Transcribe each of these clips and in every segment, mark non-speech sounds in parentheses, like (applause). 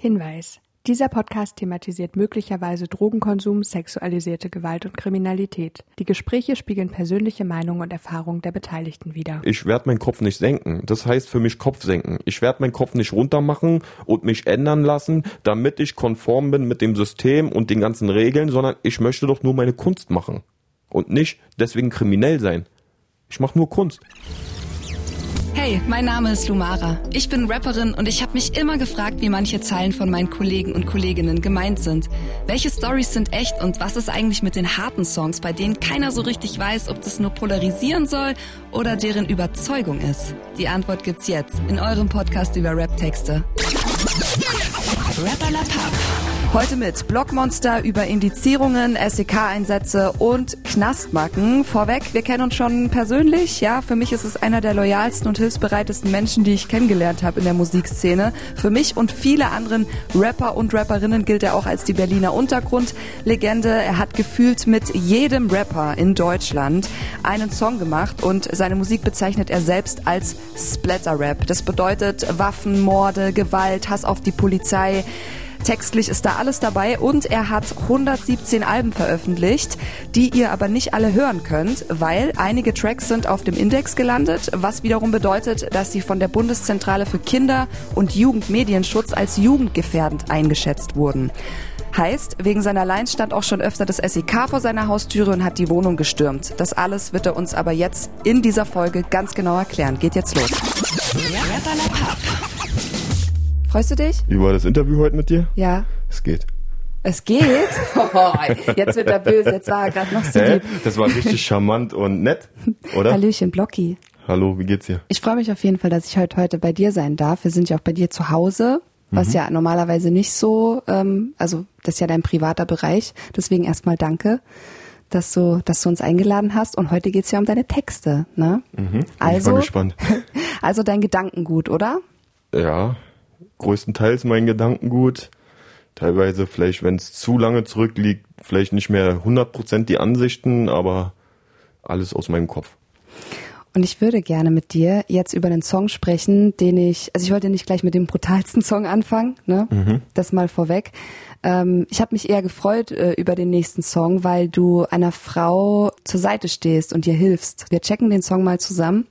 Hinweis. Dieser Podcast thematisiert möglicherweise Drogenkonsum, sexualisierte Gewalt und Kriminalität. Die Gespräche spiegeln persönliche Meinungen und Erfahrungen der Beteiligten wider. Ich werde meinen Kopf nicht senken. Das heißt für mich Kopf senken. Ich werde meinen Kopf nicht runter machen und mich ändern lassen, damit ich konform bin mit dem System und den ganzen Regeln, sondern ich möchte doch nur meine Kunst machen. Und nicht deswegen kriminell sein. Ich mache nur Kunst. Hey, mein Name ist Lumara. Ich bin Rapperin und ich habe mich immer gefragt, wie manche Zeilen von meinen Kollegen und Kolleginnen gemeint sind. Welche Stories sind echt und was ist eigentlich mit den harten Songs, bei denen keiner so richtig weiß, ob das nur polarisieren soll oder deren Überzeugung ist? Die Antwort gibt's jetzt in eurem Podcast über Rap-Texte. Rapper La Papp. Heute mit Blockmonster über Indizierungen, SEK-Einsätze und Knastmacken. Vorweg, wir kennen uns schon persönlich. Ja, für mich ist es einer der loyalsten und hilfsbereitesten Menschen, die ich kennengelernt habe in der Musikszene. Für mich und viele anderen Rapper und Rapperinnen gilt er auch als die Berliner Untergrundlegende. Er hat gefühlt mit jedem Rapper in Deutschland einen Song gemacht und seine Musik bezeichnet er selbst als Splatter-Rap. Das bedeutet Waffen, Morde, Gewalt, Hass auf die Polizei. Textlich ist da alles dabei und er hat 117 Alben veröffentlicht, die ihr aber nicht alle hören könnt, weil einige Tracks sind auf dem Index gelandet, was wiederum bedeutet, dass sie von der Bundeszentrale für Kinder- und Jugendmedienschutz als jugendgefährdend eingeschätzt wurden. Heißt, wegen seiner Lines stand auch schon öfter das SEK vor seiner Haustüre und hat die Wohnung gestürmt. Das alles wird er uns aber jetzt in dieser Folge ganz genau erklären. Geht jetzt los. Freust du dich? War das Interview heute mit dir? Ja. Es geht. Es geht? Oh, (laughs) jetzt wird er böse, jetzt war er gerade noch so lieb. Das war richtig charmant und nett, oder? Hallöchen, Blocki. Hallo, wie geht's dir? Ich freue mich auf jeden Fall, dass ich heute, heute bei dir sein darf. Wir sind ja auch bei dir zu Hause, was ja normalerweise nicht so, ähm, also das ist ja dein privater Bereich. Deswegen erstmal danke, dass du, dass du uns eingeladen hast. Und heute geht's ja um deine Texte. Ne? Mhm. Also, Ich war gespannt. (laughs) also dein Gedankengut, oder? Ja, größtenteils mein Gedankengut. Teilweise vielleicht, wenn es zu lange zurückliegt, vielleicht nicht mehr 100% die Ansichten, aber alles aus meinem Kopf. Und ich würde gerne mit dir jetzt über den Song sprechen, den ich, also ich wollte nicht gleich mit dem brutalsten Song anfangen, ne? Das mal vorweg. Ähm, ich habe mich eher gefreut äh, über den nächsten Song, weil du einer Frau zur Seite stehst und ihr hilfst. Wir checken den Song mal zusammen.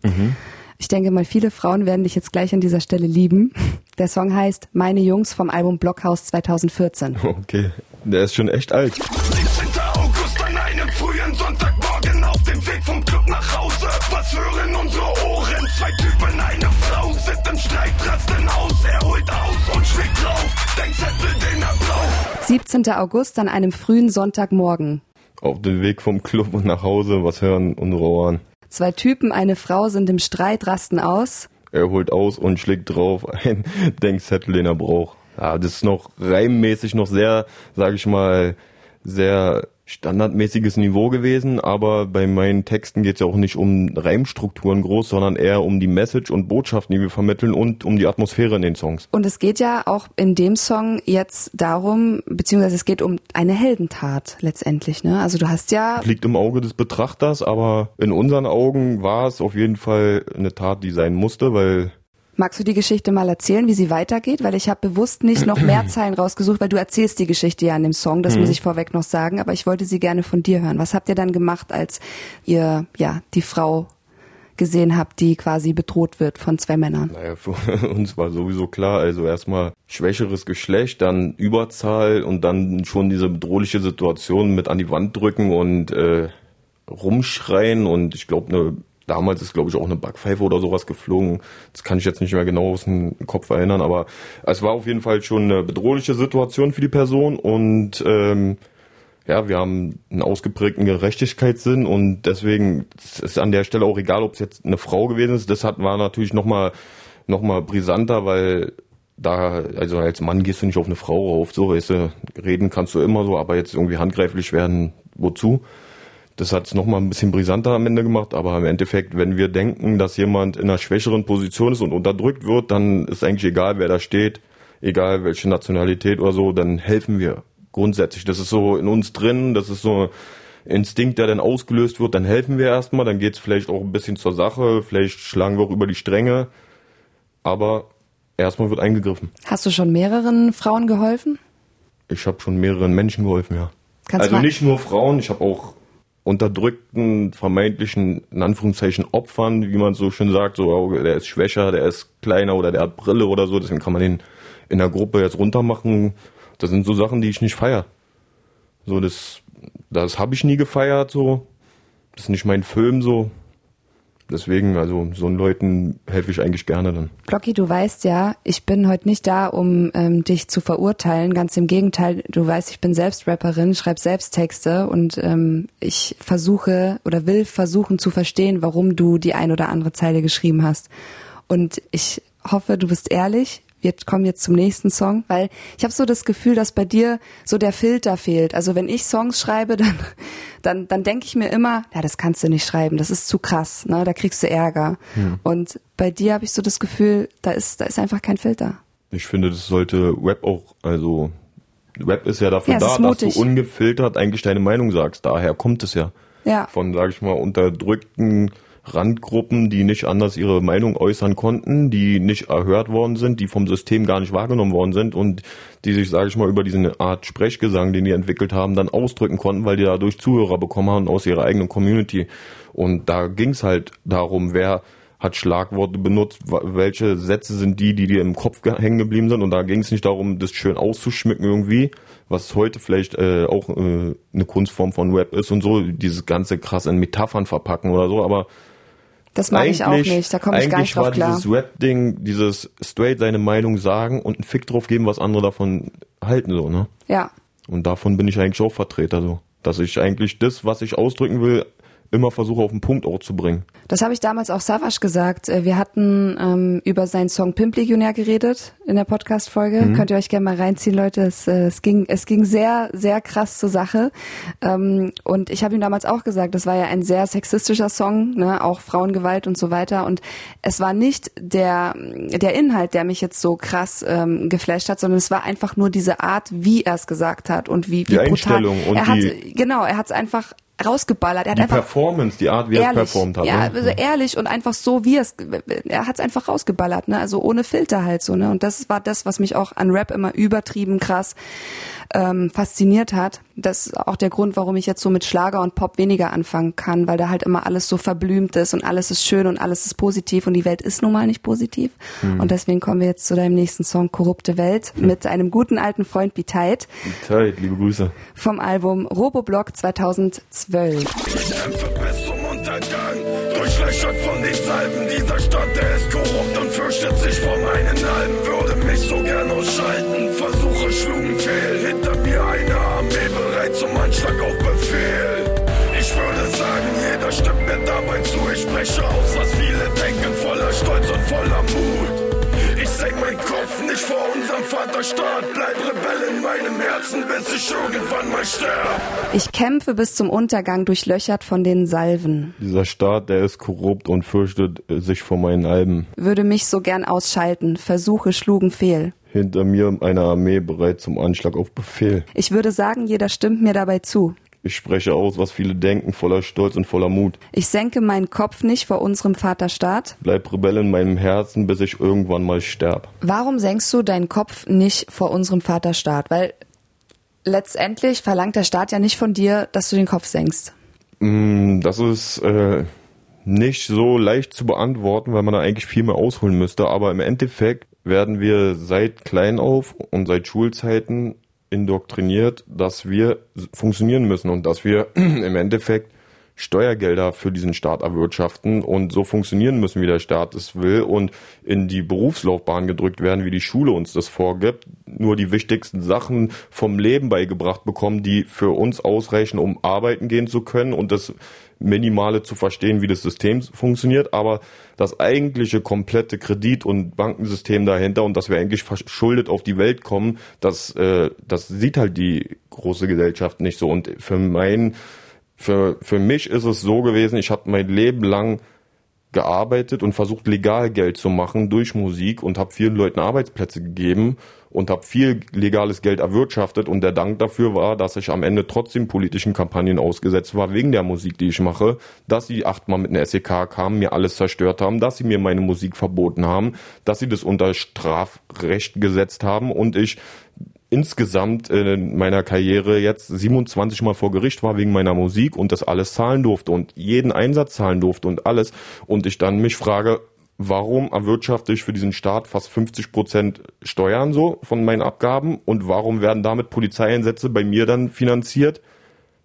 Ich denke mal, viele Frauen werden dich jetzt gleich an dieser Stelle lieben. Der Song heißt Meine Jungs vom Album Blockhaus 2014. Okay, der ist schon echt alt. 17. August an einem frühen Sonntagmorgen auf dem Weg vom Club nach Hause. Was hören unsere Ohren? Zwei Typen, eine Frau sind im Streit, rasten aus. Er holt aus und schlägt drauf. Den Zettel, den er braucht. 17. August an einem frühen Sonntagmorgen. Auf dem Weg vom Club und nach Hause, was hören unsere Ohren? Zwei Typen, eine Frau sind im Streit, rasten aus. Er holt aus und schlägt drauf einen (laughs) Denkzettel, den er braucht. Ja, das ist noch reimmäßig noch sehr, sage ich mal, sehr standardmäßiges Niveau gewesen, aber bei meinen Texten geht es ja auch nicht um Reimstrukturen groß, sondern eher um die Message und Botschaften, die wir vermitteln und um die Atmosphäre in den Songs. Und es geht ja auch in dem Song jetzt darum, beziehungsweise es geht um eine Heldentat letztendlich, ne? Also du hast ja, Liegt im Auge des Betrachters, aber in unseren Augen war es auf jeden Fall eine Tat, die sein musste, weil magst du die Geschichte mal erzählen, wie sie weitergeht? Weil ich habe bewusst nicht noch mehr (clears throat) Zeilen rausgesucht, weil du erzählst die Geschichte ja in dem Song, das muss ich vorweg noch sagen, aber ich wollte sie gerne von dir hören. Was habt ihr dann gemacht, als ihr, ja, die Frau gesehen habt, die quasi bedroht wird von zwei Männern? Naja, für (laughs) uns war sowieso klar, also erstmal schwächeres Geschlecht, dann Überzahl und dann schon diese bedrohliche Situation mit an die Wand drücken und äh, rumschreien und ich glaube, ne, damals ist glaube ich auch eine Backpfeife oder sowas geflogen. Das kann ich jetzt nicht mehr genau aus dem Kopf erinnern, aber es war auf jeden Fall schon eine bedrohliche Situation für die Person und ähm, ja, wir haben einen ausgeprägten Gerechtigkeitssinn und deswegen es ist an der Stelle auch egal, ob es jetzt eine Frau gewesen ist. Das hat, war natürlich nochmal noch mal brisanter, weil da, also als Mann gehst du nicht auf eine Frau rauf, so, weißt du, reden kannst du immer so, aber jetzt irgendwie handgreiflich werden, wozu? Das hat es nochmal ein bisschen brisanter am Ende gemacht, aber im Endeffekt, wenn wir denken, dass jemand in einer schwächeren Position ist und unterdrückt wird, dann ist eigentlich egal, wer da steht, egal welche Nationalität oder so, dann helfen wir grundsätzlich. Das ist so in uns drin, das ist so Instinkt, der dann ausgelöst wird, dann helfen wir erstmal, dann geht's vielleicht auch ein bisschen zur Sache, vielleicht schlagen wir auch über die Stränge, aber erstmal wird eingegriffen. Hast du schon mehreren Frauen geholfen? Ich habe schon mehreren Menschen geholfen, ja. Kannst also nicht nur Frauen, ich habe auch unterdrückten, vermeintlichen, in Anführungszeichen, Opfern, wie man so schön sagt, so, oh, der ist schwächer, der ist kleiner oder der hat Brille oder so, deswegen kann man den in der Gruppe jetzt runtermachen. Das sind so Sachen, die ich nicht feier. So, das, das habe ich nie gefeiert, so. Das ist nicht mein Film, so. Deswegen, also, so Leuten helfe ich eigentlich gerne dann. Blocky, du weißt ja, ich bin heute nicht da, um ähm, dich zu verurteilen. Ganz im Gegenteil, du weißt, ich bin selbst Rapperin, schreibe selbst Texte und ähm, ich versuche oder will versuchen zu verstehen, warum du die ein oder andere Zeile geschrieben hast. Und ich hoffe, du bist ehrlich. Wir kommen jetzt zum nächsten Song, weil ich habe so das Gefühl, dass bei dir so der Filter fehlt. Also wenn ich Songs schreibe, (laughs) dann dann dann denke ich mir immer, ja, das kannst du nicht schreiben, das ist zu krass, ne? Da kriegst du Ärger. Und bei dir habe ich so das Gefühl, da ist da ist einfach kein Filter. Ich finde, das sollte Web auch, also Web ist ja dafür Ja, da, dass du ungefiltert eigentlich deine Meinung sagst. Daher kommt es ja. Ja. Von, sage ich mal, unterdrückten Randgruppen, die nicht anders ihre Meinung äußern konnten, die nicht erhört worden sind, die vom System gar nicht wahrgenommen worden sind und die sich, sage ich mal, über diese Art Sprechgesang, den die entwickelt haben, dann ausdrücken konnten, weil die dadurch Zuhörer bekommen haben aus ihrer eigenen Community. Und da ging es halt darum, wer hat Schlagworte benutzt, welche Sätze sind die, die dir im Kopf ge- hängen geblieben sind. Und da ging es nicht darum, das schön auszuschmücken irgendwie, was heute vielleicht äh, auch äh, eine Kunstform von Web ist und so, dieses ganze krass in Metaphern verpacken oder so, aber Das mag ich auch nicht, da komme ich gar eigentlich nicht drauf war klar. dieses Rap-Ding, dieses straight seine Meinung sagen und einen Fick drauf geben, was andere davon halten, so, ne? Ja. Und davon bin ich eigentlich auch Vertreter, so. Dass ich eigentlich das, was ich ausdrücken will, immer versuche auf den Punkt auch zu bringen. Das habe ich damals auch Savage gesagt. Äh, Wir hatten ähm, über seinen Song Pimp Legionär geredet in der Podcast-Folge. Mhm. Könnt ihr euch gerne mal reinziehen, Leute. Es, äh, es, ging, es ging sehr, sehr krass zur Sache. Ähm, und ich habe ihm damals auch gesagt, das war ja ein sehr sexistischer Song, ne? auch Frauengewalt und so weiter. Und es war nicht der, der Inhalt, der mich jetzt so krass ähm, geflasht hat, sondern es war einfach nur diese Art, wie er es gesagt hat und wie, wie Die brutal. Einstellung und er hat, die- genau, er hat es einfach rausgeballert. Er hat Die einfach Performance, die Art, wie er es performt hat. ja, ne? also ehrlich und einfach so, wie er es, er hat es einfach rausgeballert, ne, also ohne Filter halt so, ne, und das war das, was mich auch an Rap immer übertrieben krass ähm, fasziniert hat. Das ist auch der Grund, warum ich jetzt so mit Schlager und Pop weniger anfangen kann, weil da halt immer alles so verblümt ist und alles ist schön und alles ist positiv und die Welt ist nun mal nicht positiv. Hm. Und deswegen kommen wir jetzt zu deinem nächsten Song Korrupte Welt mit einem guten alten Freund Biteit Zeit, liebe Grüße. vom Album Roboblock 2012. Ich kämpfe bis zum Untergang. Durchlöchert von den Salben dieser Stadt, der ist korrupt und fürchtet sich vor meinen Alben. Würde mich so gern ausschalten. Vaterstaat. Bleib Rebell in meinem Herzen, bis ich irgendwann mal sterb. Ich kämpfe bis zum Untergang durchlöchert von den Salven. Dieser Staat, der ist korrupt und fürchtet äh, sich vor meinen Alben. Würde mich so gern ausschalten. Versuche schlugen fehl. Hinter mir eine Armee bereit zum Anschlag auf Befehl. Ich würde sagen, jeder stimmt mir dabei zu. Ich spreche aus, was viele denken, voller Stolz und voller Mut. Ich senke meinen Kopf nicht vor unserem Vaterstaat. Bleib Rebell in meinem Herzen, bis ich irgendwann mal sterb. Warum senkst du deinen Kopf nicht vor unserem Vaterstaat? Weil letztendlich verlangt der Staat ja nicht von dir, dass du den Kopf senkst. Mm, Das ist äh, nicht so leicht zu beantworten, weil man da eigentlich viel mehr ausholen müsste. Aber im Endeffekt werden wir seit klein auf und seit Schulzeiten indoktriniert, dass wir funktionieren müssen und dass wir (clears throat) im Endeffekt Steuergelder für diesen Staat erwirtschaften. Und so funktionieren müssen, wie der Staat es will und in die Berufslaufbahn gedrückt werden, wie die Schule uns das vorgibt, nur die wichtigsten Sachen vom Leben beigebracht bekommen, die für uns ausreichen, um arbeiten gehen zu können. Und das Minimale zu verstehen, wie das System funktioniert, aber das eigentliche komplette Kredit- und Bankensystem dahinter und dass wir eigentlich verschuldet auf die Welt kommen, das, äh, das sieht halt die große Gesellschaft nicht so. Und für mein, für, für mich ist es so gewesen, ich habe mein Leben lang gearbeitet und versucht legal Geld zu machen durch Musik und habe vielen Leuten Arbeitsplätze gegeben und habe viel legales Geld erwirtschaftet. Und der Dank dafür war, dass ich am Ende trotzdem politischen Kampagnen ausgesetzt war wegen der Musik, die ich mache, dass sie achtmal mit einer SEK kamen, mir alles zerstört haben, dass sie mir meine Musik verboten haben, dass sie das unter Strafrecht gesetzt haben. Und ich insgesamt in meiner Karriere jetzt 27 Mal vor Gericht war wegen meiner Musik und das alles zahlen durfte und jeden Einsatz zahlen durfte und alles und ich dann mich frage, warum erwirtschafte ich für diesen Staat fast 50 Prozent Steuern so von meinen Abgaben und warum werden damit Polizeieinsätze bei mir dann finanziert,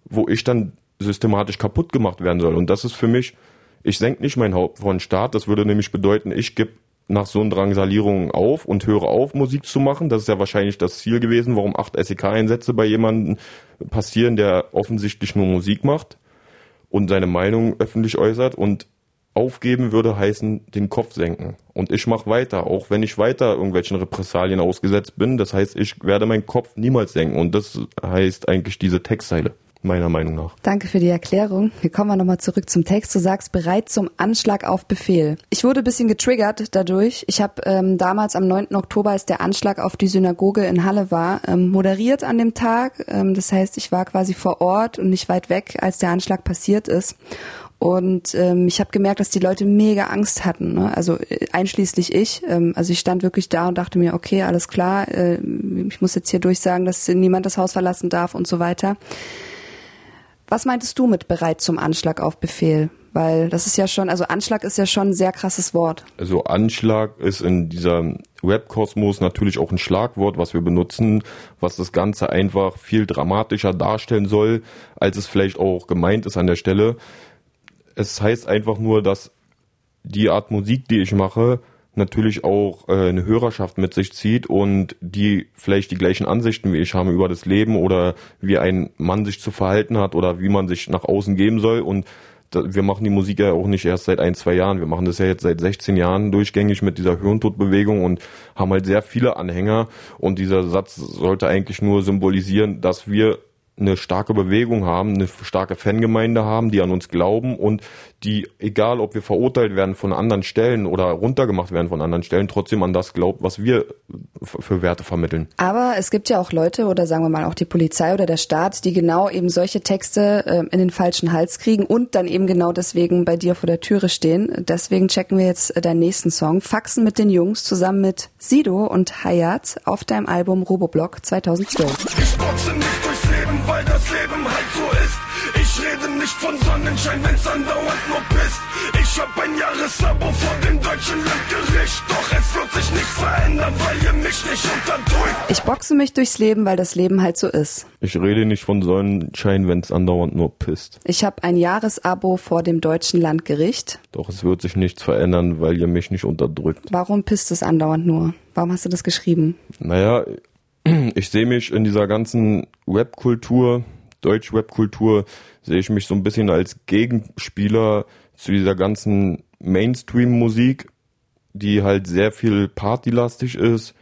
wo ich dann systematisch kaputt gemacht werden soll. Und das ist für mich, ich senke nicht mein Haupt von Staat, das würde nämlich bedeuten, ich gebe nach so einer Drangsalierung auf und höre auf, Musik zu machen. Das ist ja wahrscheinlich das Ziel gewesen, warum acht SEK-Einsätze bei jemandem passieren, der offensichtlich nur Musik macht und seine Meinung öffentlich äußert. Und aufgeben würde heißen, den Kopf senken. Und ich mache weiter, auch wenn ich weiter irgendwelchen Repressalien ausgesetzt bin. Das heißt, ich werde meinen Kopf niemals senken. Und das heißt eigentlich diese Textzeile meiner Meinung nach. Danke für die Erklärung. Wir kommen mal nochmal zurück zum Text. Du sagst bereit zum Anschlag auf Befehl. Ich wurde ein bisschen getriggert dadurch. Ich habe ähm, damals am 9. Oktober, als der Anschlag auf die Synagoge in Halle war, ähm, moderiert an dem Tag. Ähm, das heißt, ich war quasi vor Ort und nicht weit weg, als der Anschlag passiert ist. Und ähm, ich habe gemerkt, dass die Leute mega Angst hatten. Ne? Also äh, einschließlich ich. Ähm, also ich stand wirklich da und dachte mir, okay, alles klar, äh, ich muss jetzt hier durchsagen, dass niemand das Haus verlassen darf und so weiter. Was meintest du mit bereit zum Anschlag auf Befehl? Weil das ist ja schon, also Anschlag ist ja schon ein sehr krasses Wort. Also Anschlag ist in dieser Webkosmos natürlich auch ein Schlagwort, was wir benutzen, was das Ganze einfach viel dramatischer darstellen soll, als es vielleicht auch gemeint ist an der Stelle es heißt einfach nur, dass die Art Musik, die ich mache, natürlich auch äh, eine Hörerschaft mit sich zieht und die vielleicht die gleichen Ansichten wie ich haben über das Leben oder wie ein Mann sich zu verhalten hat oder wie man sich nach außen geben soll und wir machen die Musik ja auch nicht erst seit ein, zwei Jahren. Wir machen das ja jetzt seit 16 Jahren durchgängig mit dieser Hirntodbewegung und haben halt sehr viele Anhänger und dieser Satz sollte eigentlich nur symbolisieren, dass wir eine starke Bewegung haben, eine starke Fangemeinde haben, die an uns glauben und die, egal ob wir verurteilt werden von anderen Stellen oder runtergemacht werden von anderen Stellen, trotzdem an das glaubt, was wir für Werte vermitteln. Aber es gibt ja auch Leute oder sagen wir mal auch die Polizei oder der Staat, die genau eben solche Texte äh, in den falschen Hals kriegen und dann eben genau deswegen bei dir vor der Türe stehen. Deswegen checken wir jetzt deinen nächsten Song, Faxen mit den Jungs, zusammen mit Sido und Hayat auf deinem Album Roboblock 2012 weil das Leben halt so ist. Ich rede nicht von Sonnenschein, wenn's andauernd nur pisst. Ich hab ein Jahresabo vor dem deutschen Landgericht. Doch es wird sich nicht verändern, weil ihr mich nicht unterdrückt. Ich boxe mich durchs Leben, weil das Leben halt so ist. Ich rede nicht von Sonnenschein, wenn's andauernd nur pisst. Ich hab ein Jahresabo vor dem deutschen Landgericht. Doch es wird sich nichts verändern, weil ihr mich nicht unterdrückt. Warum pisst es andauernd nur? Warum hast du das geschrieben? Naja, (clears throat) ich sehe mich in dieser ganzen Webkultur, Deutsch-Webkultur, sehe ich mich so ein bisschen als Gegenspieler zu dieser ganzen Mainstream-Musik, die halt sehr viel partylastig ist,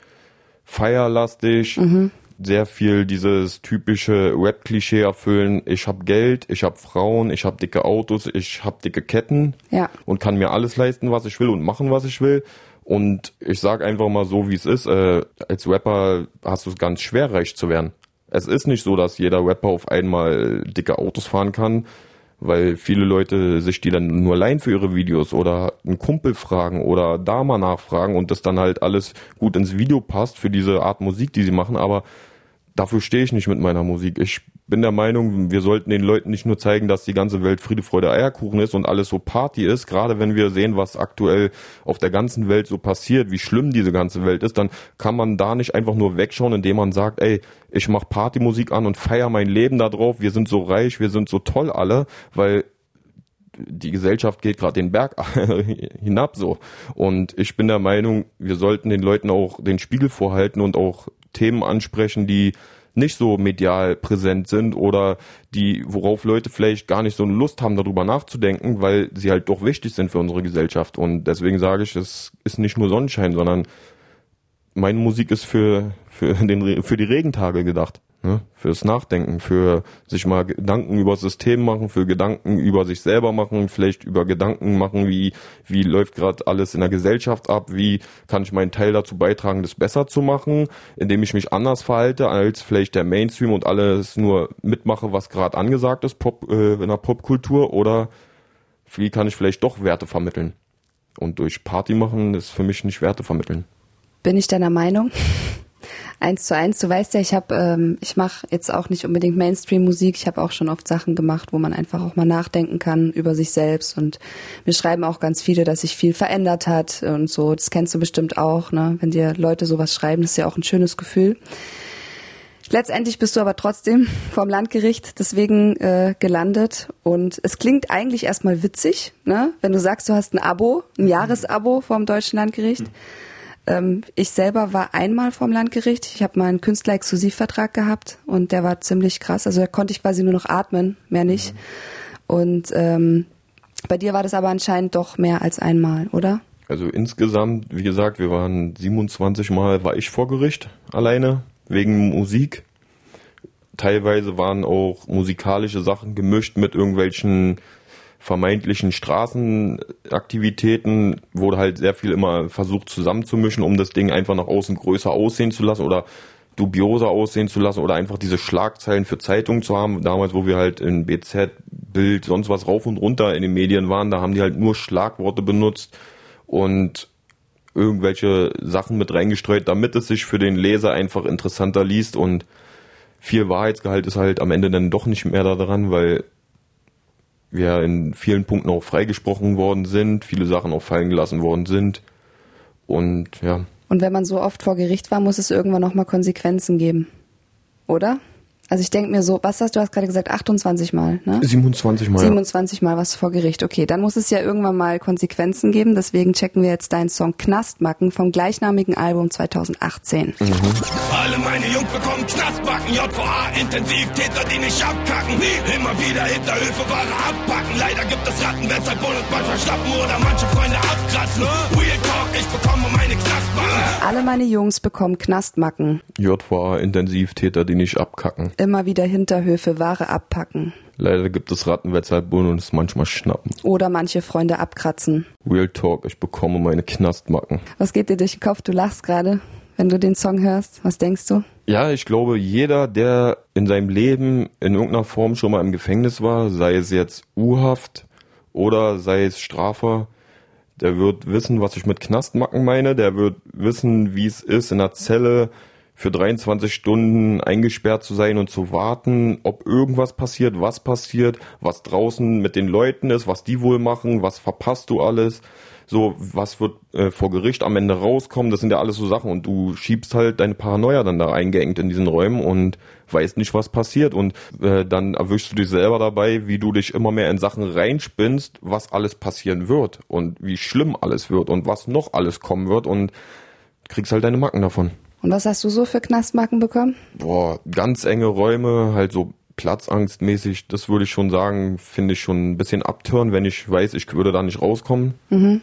feierlastig, mhm. sehr viel dieses typische Rap-Klischee erfüllen. Ich habe Geld, ich habe Frauen, ich habe dicke Autos, ich habe dicke Ketten ja. und kann mir alles leisten, was ich will und machen, was ich will. Und ich sag einfach mal so, wie es ist. Äh, als Rapper hast du es ganz schwer, reich zu werden. Es ist nicht so, dass jeder Rapper auf einmal dicke Autos fahren kann, weil viele Leute sich die dann nur leihen für ihre Videos oder einen Kumpel fragen oder da mal nachfragen und das dann halt alles gut ins Video passt für diese Art Musik, die sie machen. Aber dafür stehe ich nicht mit meiner Musik. Ich bin der Meinung, wir sollten den Leuten nicht nur zeigen, dass die ganze Welt Friede, Freude, Eierkuchen ist und alles so Party ist, gerade wenn wir sehen, was aktuell auf der ganzen Welt so passiert, wie schlimm diese ganze Welt ist, dann kann man da nicht einfach nur wegschauen, indem man sagt, ey, ich mach Partymusik an und feier mein Leben da drauf, wir sind so reich, wir sind so toll alle, weil die Gesellschaft geht gerade den Berg (laughs) hinab so. Und ich bin der Meinung, wir sollten den Leuten auch den Spiegel vorhalten und auch Themen ansprechen, die nicht so medial präsent sind oder die, worauf Leute vielleicht gar nicht so eine Lust haben, darüber nachzudenken, weil sie halt doch wichtig sind für unsere Gesellschaft. Und deswegen sage ich, es ist nicht nur Sonnenschein, sondern meine Musik ist für, für, den, für die Regentage gedacht. Ne? Fürs Nachdenken, für sich mal Gedanken über das System machen, für Gedanken über sich selber machen, vielleicht über Gedanken machen, wie, wie läuft gerade alles in der Gesellschaft ab, wie kann ich meinen Teil dazu beitragen, das besser zu machen, indem ich mich anders verhalte als vielleicht der Mainstream und alles nur mitmache, was gerade angesagt ist Pop, äh, in der Popkultur oder wie kann ich vielleicht doch Werte vermitteln. Und durch Party machen ist für mich nicht Werte vermitteln. Bin ich deiner Meinung? Eins zu eins. Du weißt ja, ich habe, ähm, ich mache jetzt auch nicht unbedingt Mainstream-Musik. Ich habe auch schon oft Sachen gemacht, wo man einfach auch mal nachdenken kann über sich selbst. Und mir schreiben auch ganz viele, dass sich viel verändert hat und so. Das kennst du bestimmt auch, ne? Wenn dir Leute sowas schreiben, das ist ja auch ein schönes Gefühl. Letztendlich bist du aber trotzdem (laughs) vorm Landgericht deswegen äh, gelandet und es klingt eigentlich erstmal witzig, ne? wenn du sagst, du hast ein Abo, ein Jahresabo vom deutschen Landgericht. Mhm ähm, ich selber war einmal vorm Landgericht. Ich habe mal einen Künstler-Exklusivvertrag gehabt und der war ziemlich krass. Also da konnte ich quasi nur noch atmen, mehr nicht. Mhm. Und ähm, bei dir war das aber anscheinend doch mehr als einmal, oder? Also insgesamt, wie gesagt, wir waren 27 Mal war ich vor Gericht alleine wegen Musik. Teilweise waren auch musikalische Sachen gemischt mit irgendwelchen vermeintlichen Straßenaktivitäten wurde halt sehr viel immer versucht zusammenzumischen, um das Ding einfach nach außen größer aussehen zu lassen oder dubioser aussehen zu lassen oder einfach diese Schlagzeilen für Zeitungen zu haben. Damals, wo wir halt in BZ, Bild, sonst was rauf und runter in den Medien waren, da haben die halt nur Schlagworte benutzt und irgendwelche Sachen mit reingestreut, damit es sich für den Leser einfach interessanter liest und viel Wahrheitsgehalt ist halt am Ende dann doch nicht mehr daran, weil wir in vielen Punkten auch freigesprochen worden sind, viele Sachen auch fallen gelassen worden sind. Und ja. Und wenn man so oft vor Gericht war, muss es irgendwann nochmal Konsequenzen geben. Oder? Also ich denke mir so, was hast du hast gerade gesagt, 28 Mal, ne? 27 Mal. 27 Mal was vor Gericht. Okay, dann muss es ja irgendwann mal Konsequenzen geben. Deswegen checken wir jetzt deinen Song Knastmacken vom gleichnamigen Album 2018. Mhm. Alle meine Jungs bekommen Knastbacken, JVA Intensivtäter, die nicht abkacken. Immer wieder Hinterhöfe Ware abpacken. Leider gibt es Ratten, weshalb Bonus manchmal schnappen oder manche Freunde abkratzen. Real Talk, ich bekomme meine Knastbacken. Alle meine Jungs bekommen Knastmacken. JVA Intensivtäter, die nicht abkacken immer wieder Hinterhöfe Ware abpacken. Leider gibt es Ratten, weshalb und es manchmal schnappen. Oder manche Freunde abkratzen. Real Talk, ich bekomme meine Knastmacken. Was geht dir durch den Kopf? Du lachst gerade, wenn du den Song hörst. Was denkst du? Ja, ich glaube, jeder, der in seinem Leben in irgendeiner Form schon mal im Gefängnis war, sei es jetzt U-Haft oder sei es Strafer, der wird wissen, was ich mit Knastmacken meine. Der wird wissen, wie es ist, in der Zelle für 23 Stunden eingesperrt zu sein und zu warten, ob irgendwas passiert, was passiert, was draußen mit den Leuten ist, was die wohl machen, was verpasst du alles, so was wird äh, vor Gericht am Ende rauskommen, das sind ja alles so Sachen. Und du schiebst halt deine Paranoia dann da eingeengt in diesen Räumen und weißt nicht, was passiert. Und äh, dann erwischst du dich selber dabei, wie du dich immer mehr in Sachen reinspinnst, was alles passieren wird und wie schlimm alles wird und was noch alles kommen wird und kriegst halt deine Macken davon. Und was hast du so für Knastmarken bekommen? Boah, ganz enge Räume, halt so platzangstmäßig, das würde ich schon sagen, finde ich schon ein bisschen abtören, wenn ich weiß, ich würde da nicht rauskommen. Mhm.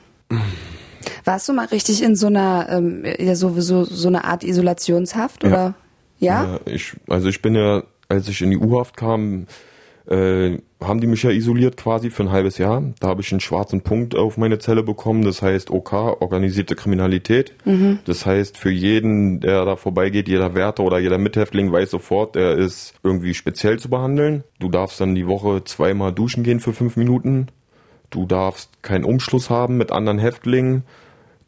Warst du mal richtig in so einer, ähm, ja, sowieso so eine Art Isolationshaft oder? Ja. ja? ich, also ich bin ja, als ich in die U-Haft kam, äh, haben die mich ja isoliert quasi für ein halbes Jahr. Da habe ich einen schwarzen Punkt auf meine Zelle bekommen. Das heißt OK, organisierte Kriminalität. Mhm. Das heißt, für jeden, der da vorbeigeht, jeder Wärter oder jeder Mithäftling weiß sofort, er ist irgendwie speziell zu behandeln. Du darfst dann die Woche zweimal duschen gehen für fünf Minuten. Du darfst keinen Umschluss haben mit anderen Häftlingen.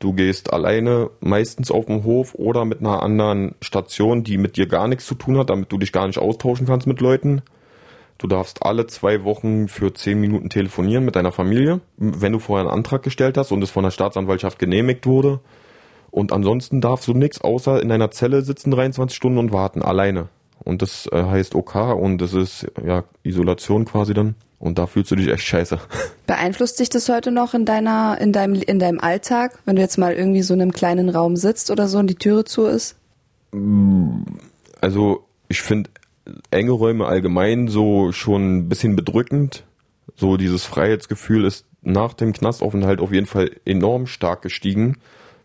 Du gehst alleine meistens auf dem Hof oder mit einer anderen Station, die mit dir gar nichts zu tun hat, damit du dich gar nicht austauschen kannst mit Leuten. Du darfst alle zwei Wochen für zehn Minuten telefonieren mit deiner Familie, wenn du vorher einen Antrag gestellt hast und es von der Staatsanwaltschaft genehmigt wurde. Und ansonsten darfst du nichts außer in deiner Zelle sitzen 23 Stunden und warten, alleine. Und das äh, heißt OK und das ist ja Isolation quasi dann. Und da fühlst du dich echt scheiße. (laughs) Beeinflusst dich das heute noch in deiner, in deinem, in deinem Alltag, wenn du jetzt mal irgendwie so in einem kleinen Raum sitzt oder so und die Türe zu ist? Also ich finde enge Räume allgemein so schon ein bisschen bedrückend. So dieses Freiheitsgefühl ist nach dem Knastaufenthalt auf jeden Fall enorm stark gestiegen,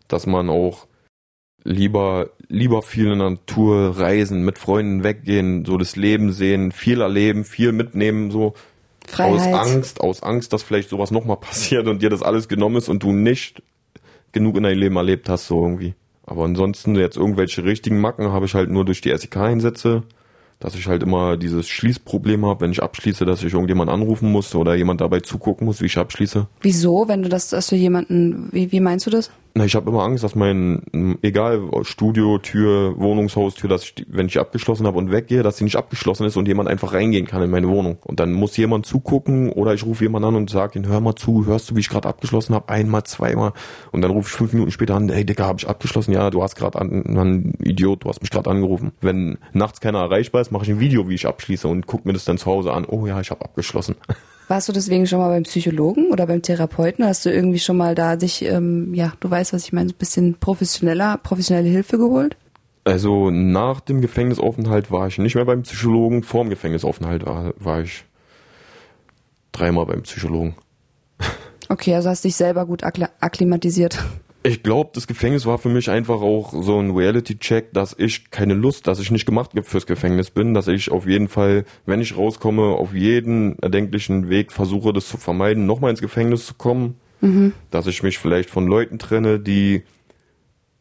dass man auch lieber, lieber viel in der Natur reisen, mit Freunden weggehen, so das Leben sehen, viel erleben, viel mitnehmen, so. Freiheit. Aus Angst, aus Angst, dass vielleicht sowas nochmal (laughs) passiert und dir das alles genommen ist und du nicht genug in deinem Leben erlebt hast, so irgendwie. Aber ansonsten jetzt irgendwelche richtigen Macken habe ich halt nur durch die SEK-Einsätze, dass ich halt immer dieses Schließproblem habe, wenn ich abschließe, dass ich irgendjemand anrufen muss oder jemand dabei zugucken muss, wie ich abschließe. Wieso, wenn du das, dass du jemanden, wie, wie meinst du das? Na, ich habe immer Angst, dass mein, egal, Studio, Tür, Wohnungshaustür, dass ich, wenn ich abgeschlossen habe und weggehe, dass sie nicht abgeschlossen ist und jemand einfach reingehen kann in meine Wohnung. Und dann muss jemand zugucken oder ich rufe jemanden an und sage ihn, hör mal zu, hörst du, wie ich gerade abgeschlossen habe? Einmal, zweimal. Und dann rufe ich fünf Minuten später an, hey Digga, habe ich abgeschlossen? Ja, du hast gerade an, Mann, Idiot, du hast mich gerade angerufen. Wenn nachts keiner erreichbar ist, mache ich ein Video, wie ich abschließe und guck mir das dann zu Hause an. Oh ja, ich habe abgeschlossen. (laughs) Warst du deswegen schon mal beim Psychologen oder beim Therapeuten? Hast du irgendwie schon mal da dich, ähm, ja, du weißt, was ich meine, so ein bisschen professioneller, professionelle Hilfe geholt? Also nach dem Gefängnisaufenthalt war ich nicht mehr beim Psychologen. Vor dem Gefängnisaufenthalt war, war ich dreimal beim Psychologen. (laughs) Okay, also hast dich selber gut akklimatisiert. Ich glaube, das Gefängnis war für mich einfach auch so ein Reality-Check, dass ich keine Lust, dass ich nicht gemacht fürs Gefängnis bin, dass ich auf jeden Fall, wenn ich rauskomme, auf jeden erdenklichen Weg versuche, das zu vermeiden, nochmal ins Gefängnis zu kommen, dass ich mich vielleicht von Leuten trenne, die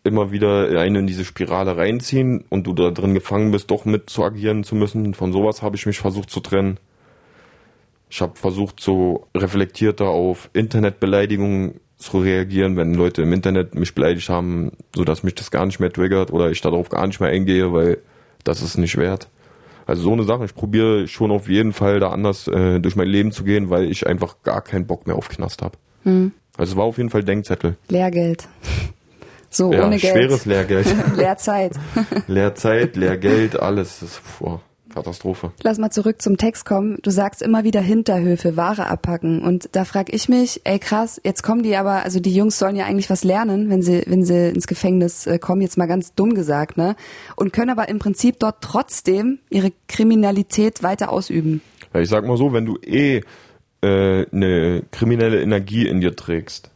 immer wieder einen in diese Spirale reinziehen und du da drin gefangen bist, doch mit zu agieren zu müssen. Von sowas habe ich mich versucht zu trennen. Ich habe versucht, so reflektierter auf Internetbeleidigungen zu reagieren, wenn Leute im Internet mich beleidigt haben, so dass mich das gar nicht mehr triggert oder ich darauf gar nicht mehr eingehe, weil das ist nicht wert. Also so eine Sache. Ich probiere schon auf jeden Fall da anders äh, durch mein Leben zu gehen, weil ich einfach gar keinen Bock mehr auf Knast habe. Also es war auf jeden Fall Denkzettel. Lehrgeld. (laughs) So, Ja, ohne Geld. schweres Lehrgeld. (laughs) Lehrzeit. Leerzeit, Lehrgeld, alles. Das boah, Katastrophe. Lass mal zurück zum Text kommen. Du sagst immer wieder Hinterhöfe, Ware abpacken. Und da frag ich mich, ey krass, jetzt kommen die aber, also die Jungs sollen ja eigentlich was lernen, wenn sie, wenn sie ins Gefängnis äh, kommen, jetzt mal ganz dumm gesagt, ne? Und können aber im Prinzip dort trotzdem ihre Kriminalität weiter ausüben. Ja, ich sag mal so, wenn du eh äh, eine kriminelle Energie in dir trägst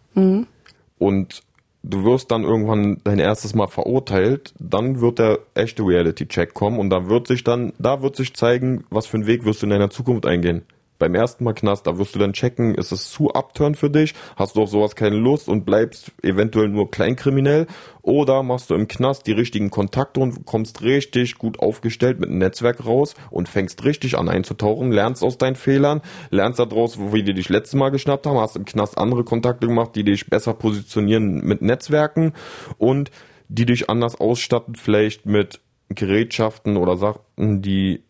und du wirst dann irgendwann dein erstes Mal verurteilt, dann wird der echte Reality-Check kommen und da wird sich dann, da wird sich zeigen, was für einen Weg wirst du in deiner Zukunft eingehen. Beim ersten Mal Knast, da wirst du dann checken, ist es zu upturn für dich, hast du auf sowas keine Lust und bleibst eventuell nur kleinkriminell oder machst du im Knast die richtigen Kontakte und kommst richtig gut aufgestellt mit einem Netzwerk raus und fängst richtig an einzutauchen, lernst aus deinen Fehlern, lernst daraus, wo wir dich letztes Mal geschnappt haben, hast im Knast andere Kontakte gemacht, die dich besser positionieren mit Netzwerken und die dich anders ausstatten, vielleicht mit Gerätschaften oder Sachen, die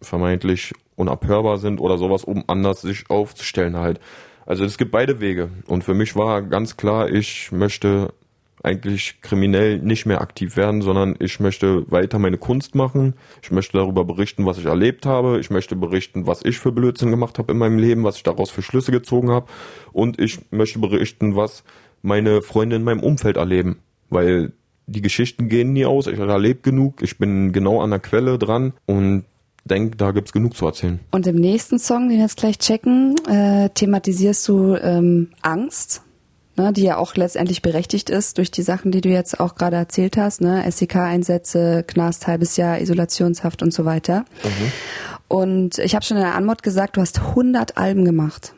vermeintlich unabhörbar sind oder sowas, um anders sich aufzustellen halt. Also es gibt beide Wege. Und für mich war ganz klar, ich möchte eigentlich kriminell nicht mehr aktiv werden, sondern ich möchte weiter meine Kunst machen. Ich möchte darüber berichten, was ich erlebt habe. Ich möchte berichten, was ich für Blödsinn gemacht habe in meinem Leben, was ich daraus für Schlüsse gezogen habe. Und ich möchte berichten, was meine Freunde in meinem Umfeld erleben. Weil die Geschichten gehen nie aus. Ich erlebe genug. Ich bin genau an der Quelle dran und denke, da gibt's genug zu erzählen. Und im nächsten Song, den wir jetzt gleich checken, äh, thematisierst du ähm, Angst, ne, die ja auch letztendlich berechtigt ist durch die Sachen, die du jetzt auch gerade erzählt hast, ne, SEK-Einsätze, Knast, halbes Jahr, Isolationshaft und so weiter. Und ich habe schon in der Anmod gesagt, du hast 100 Alben gemacht.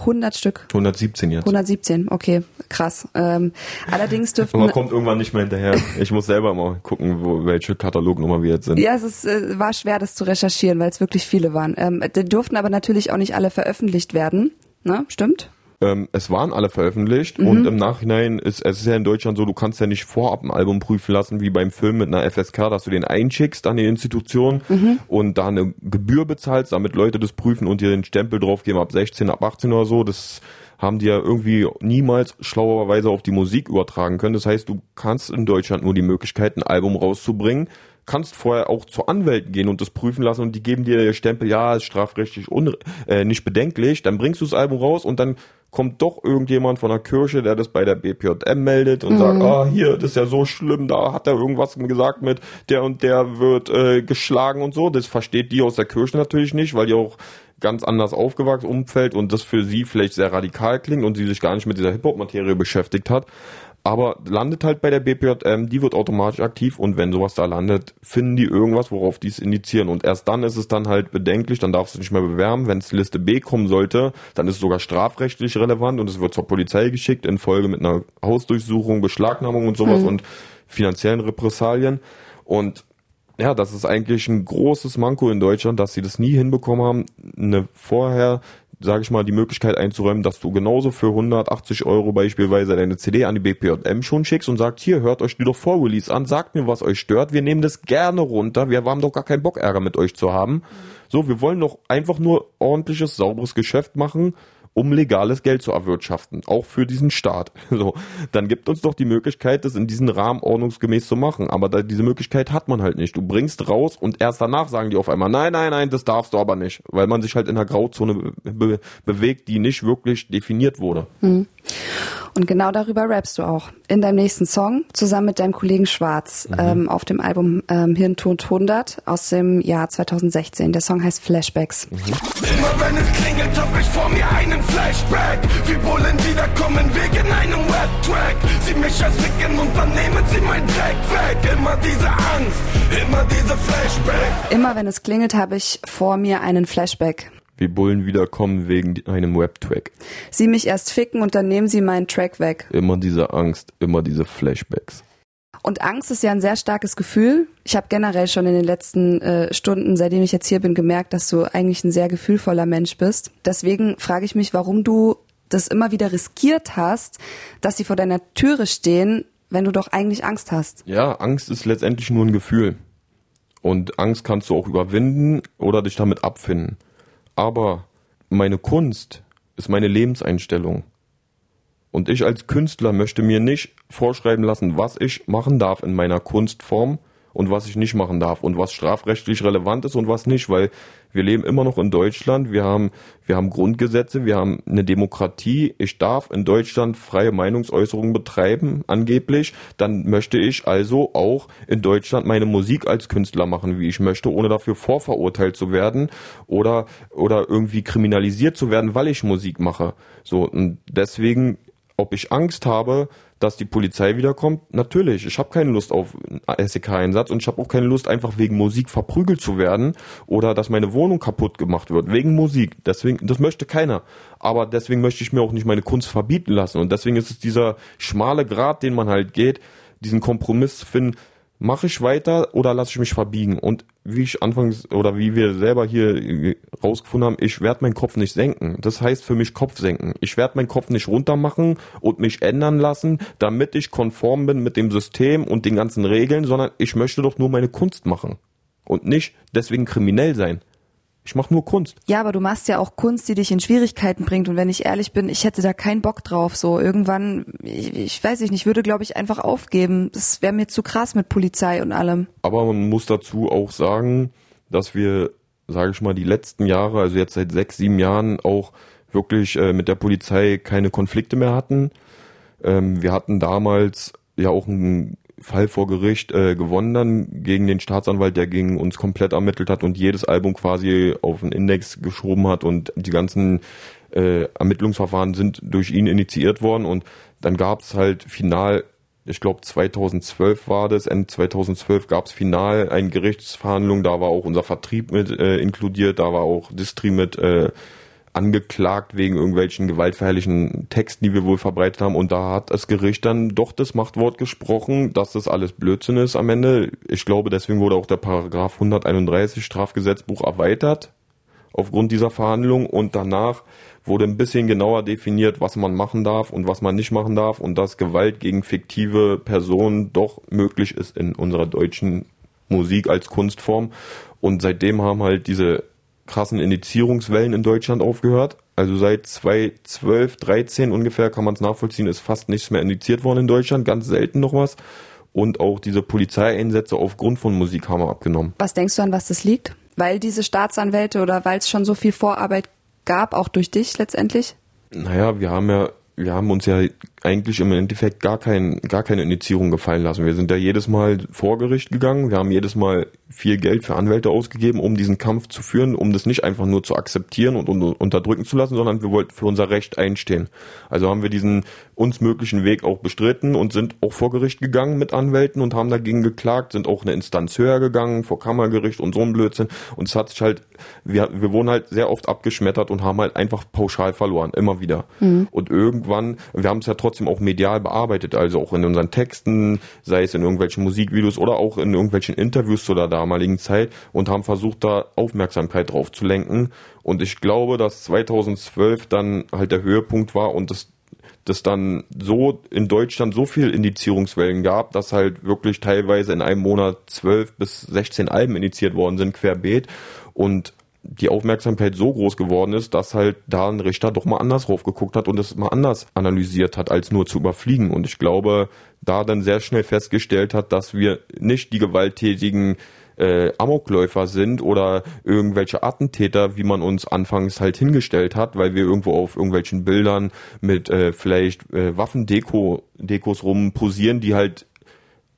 100 Stück. 117 jetzt. 117, okay, krass. Ähm, allerdings dürften Man kommt irgendwann nicht mehr hinterher. Ich muss selber mal gucken, wo, welche Katalognummer wir jetzt sind. Ja, es ist, äh, war schwer, das zu recherchieren, weil es wirklich viele waren. Ähm, die durften aber natürlich auch nicht alle veröffentlicht werden. Ne? Stimmt? Ähm, es waren alle veröffentlicht Mhm. und im Nachhinein ist es ist ja in Deutschland so, du kannst ja nicht vorab ein Album prüfen lassen, wie beim Film mit einer FSK, dass du den einschickst an die Institution Mhm. und da eine Gebühr bezahlst, damit Leute das prüfen und dir den Stempel draufgeben ab 16, ab 18 oder so. Das haben die ja irgendwie niemals schlauerweise auf die Musik übertragen können. Das heißt, du kannst in Deutschland nur die Möglichkeit, ein Album rauszubringen, kannst vorher auch zu Anwälten gehen und das prüfen lassen und die geben dir den Stempel, ja, ist strafrechtlich un äh, nicht bedenklich, dann bringst du das Album raus und dann kommt doch irgendjemand von der Kirche, der das bei der BPJM meldet und sagt, ah, hier, das ist ja so schlimm, da hat er irgendwas gesagt mit, der und der wird äh, geschlagen und so. Das versteht die aus der Kirche natürlich nicht, weil die auch ganz anders aufgewachsen Umfeld und das für sie vielleicht sehr radikal klingt und sie sich gar nicht mit dieser Hip-Hop-Materie beschäftigt hat. Aber landet halt bei der BPJM, die wird automatisch aktiv und wenn sowas da landet, finden die irgendwas, worauf die es indizieren und erst dann ist es dann halt bedenklich, dann darfst du nicht mehr bewerben. Wenn es Liste B kommen sollte, dann ist es sogar strafrechtlich relevant und es wird zur Polizei geschickt in Folge mit einer Hausdurchsuchung, Beschlagnahmung und sowas mhm. und finanziellen Repressalien und ja, das ist eigentlich ein großes Manko in Deutschland, dass sie das nie hinbekommen haben, eine vorher sage ich mal, die Möglichkeit einzuräumen, dass du genauso für 180 Euro beispielsweise deine CD an die BPJM schon schickst und sagst, hier, hört euch die doch vor Release an, sagt mir, was euch stört, wir nehmen das gerne runter, wir haben doch gar keinen Bock, Ärger mit euch zu haben. So, wir wollen doch einfach nur ordentliches, sauberes Geschäft machen um legales Geld zu erwirtschaften, auch für diesen Staat. (laughs) So, dann gibt uns doch die Möglichkeit, das in diesem Rahmen ordnungsgemäß zu machen. Aber da, diese Möglichkeit hat man halt nicht. Du bringst raus und erst danach sagen die auf einmal, nein, nein, nein, das darfst du aber nicht, weil man sich halt in einer Grauzone be be bewegt, die nicht wirklich definiert wurde. Hm. Und genau darüber rappst du auch. In deinem nächsten Song, zusammen mit deinem Kollegen Schwarz, mhm. ähm, auf dem Album ähm, Hirntod 100 aus dem Jahr 2016. Der Song heißt Flashbacks. Mhm. Immer wenn es klingelt, hab ich vor mir einen Flashback. Wie Bullen wiederkommen wegen einem Rap-Track. Sie mich ersticken und dann nehmen sie mein Dreck weg. Immer diese Angst, immer diese Flashback. Immer wenn es klingelt, habe ich vor mir einen Flashback wie Bullen wiederkommen wegen einem Rap-Track. Sie mich erst ficken und dann nehmen sie meinen Track weg. Immer diese Angst, immer diese Flashbacks. Und Angst ist ja ein sehr starkes Gefühl. Ich habe generell schon in den letzten äh, Stunden, seitdem ich jetzt hier bin, gemerkt, dass du eigentlich ein sehr gefühlvoller Mensch bist. Deswegen frage ich mich, warum du das immer wieder riskiert hast, dass sie vor deiner Türe stehen, wenn du doch eigentlich Angst hast. Ja, Angst ist letztendlich nur ein Gefühl. Und Angst kannst du auch überwinden oder dich damit abfinden. Aber meine Kunst ist meine Lebenseinstellung. Und ich als Künstler möchte mir nicht vorschreiben lassen, was ich machen darf in meiner Kunstform, und was ich nicht machen darf und was strafrechtlich relevant ist und was nicht, weil wir leben immer noch in Deutschland, wir haben, wir haben Grundgesetze, wir haben eine Demokratie, ich darf in Deutschland freie Meinungsäußerung betreiben, angeblich, dann möchte ich also auch in Deutschland meine Musik als Künstler machen, wie ich möchte, ohne dafür vorverurteilt zu werden oder, oder irgendwie kriminalisiert zu werden, weil ich Musik mache. So, und deswegen, ob ich Angst habe, dass die Polizei wiederkommt? Natürlich. Ich habe keine Lust auf SEK-Einsatz und ich habe auch keine Lust, einfach wegen Musik verprügelt zu werden oder dass meine Wohnung kaputt gemacht wird. Wegen Musik. Deswegen, das möchte keiner. Aber deswegen möchte ich mir auch nicht meine Kunst verbieten lassen. Und deswegen ist es dieser schmale Grat, den man halt geht, diesen Kompromiss zu finden, mache ich weiter oder lasse ich mich verbiegen? Und wie ich anfangs oder wie wir selber hier rausgefunden haben, ich werde meinen Kopf nicht senken. Das heißt für mich Kopf senken. Ich werde meinen Kopf nicht runter machen und mich ändern lassen, damit ich konform bin mit dem System und den ganzen Regeln, sondern ich möchte doch nur meine Kunst machen und nicht deswegen kriminell sein. Ich mache nur Kunst. Ja, aber du machst ja auch Kunst, die dich in Schwierigkeiten bringt. Und wenn ich ehrlich bin, ich hätte da keinen Bock drauf. So irgendwann, ich, ich weiß ich nicht, würde glaube ich einfach aufgeben. Das wäre mir zu krass mit Polizei und allem. Aber man muss dazu auch sagen, dass wir, sage ich mal, die letzten Jahre, also jetzt seit sechs, sieben Jahren auch wirklich äh, mit der Polizei keine Konflikte mehr hatten. Ähm, wir hatten damals ja auch ein Fall vor Gericht äh, gewonnen dann gegen den Staatsanwalt, der gegen uns komplett ermittelt hat und jedes Album quasi auf den Index geschoben hat und die ganzen äh, Ermittlungsverfahren sind durch ihn initiiert worden und dann gab es halt final, ich glaube 2012 war das, Ende 2012 gab es final eine Gerichtsverhandlung, da war auch unser Vertrieb mit äh, inkludiert, da war auch Distri mit äh, angeklagt wegen irgendwelchen gewaltverherrlichen Texten, die wir wohl verbreitet haben. Und da hat das Gericht dann doch das Machtwort gesprochen, dass das alles Blödsinn ist am Ende. Ich glaube, deswegen wurde auch der Paragraph 131 Strafgesetzbuch erweitert aufgrund dieser Verhandlung und danach wurde ein bisschen genauer definiert, was man machen darf und was man nicht machen darf und dass Gewalt gegen fiktive Personen doch möglich ist in unserer deutschen Musik als Kunstform. Und seitdem haben halt diese krassen Indizierungswellen in Deutschland aufgehört. Also seit 2012, 13 ungefähr kann man es nachvollziehen, ist fast nichts mehr indiziert worden in Deutschland, ganz selten noch was. Und auch diese Polizeieinsätze aufgrund von Musik haben wir abgenommen. Was denkst du an, was das liegt? Weil diese Staatsanwälte oder weil es schon so viel Vorarbeit gab, auch durch dich letztendlich? Naja, wir haben ja, wir haben uns ja eigentlich im Endeffekt gar, kein, gar keine Indizierung gefallen lassen. Wir sind da jedes Mal vor Gericht gegangen, wir haben jedes Mal viel Geld für Anwälte ausgegeben, um diesen Kampf zu führen, um das nicht einfach nur zu akzeptieren und, unterdrücken zu lassen, sondern wir wollten für unser Recht einstehen. Also haben wir diesen uns möglichen Weg auch bestritten und sind auch vor Gericht gegangen mit Anwälten und haben dagegen geklagt, sind auch eine Instanz höher gegangen, vor Kammergericht und so ein Blödsinn. Und es hat sich halt, wir, wir wurden halt sehr oft abgeschmettert und haben halt einfach pauschal verloren, immer wieder. Mhm. Und irgendwann, wir haben es ja trotzdem auch medial bearbeitet, also auch in unseren Texten, sei es in irgendwelchen Musikvideos oder auch in irgendwelchen Interviews zu der damaligen Zeit und haben versucht, da Aufmerksamkeit drauf zu lenken. Und ich glaube, dass 2012 dann halt der Höhepunkt war und das das dann so in Deutschland so viel Indizierungswellen gab, dass halt wirklich teilweise in einem Monat zwölf bis 16 Alben indiziert worden sind, querbeet. Und die Aufmerksamkeit so groß geworden ist, dass halt da ein Richter doch mal anders raufgeguckt hat und es mal anders analysiert hat, als nur zu überfliegen. Und ich glaube, da dann sehr schnell festgestellt hat, dass wir nicht die gewalttätigen äh, Amokläufer sind oder irgendwelche Attentäter, wie man uns anfangs halt hingestellt hat, weil wir irgendwo auf irgendwelchen Bildern mit äh, vielleicht äh, Waffendeko-Dekos rumposieren, die halt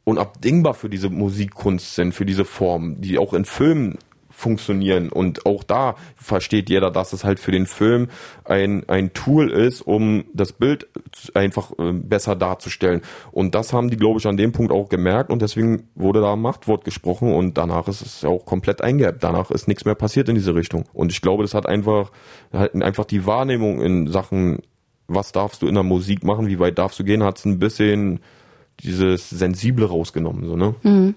unabdingbar für diese Musikkunst sind, für diese Form, die auch in Filmen funktionieren. Und auch da versteht jeder, dass es halt für den Film ein, ein Tool ist, um das Bild einfach äh, besser darzustellen. Und das haben die, glaube ich, an dem Punkt auch gemerkt und deswegen wurde da Machtwort gesprochen und danach ist es ja auch komplett eingehebt. Danach ist nichts mehr passiert in diese Richtung. Und ich glaube, das hat einfach, halt einfach die Wahrnehmung in Sachen, was darfst du in der Musik machen, wie weit darfst du gehen, hat es ein bisschen dieses Sensible rausgenommen, so, ne? Mhm.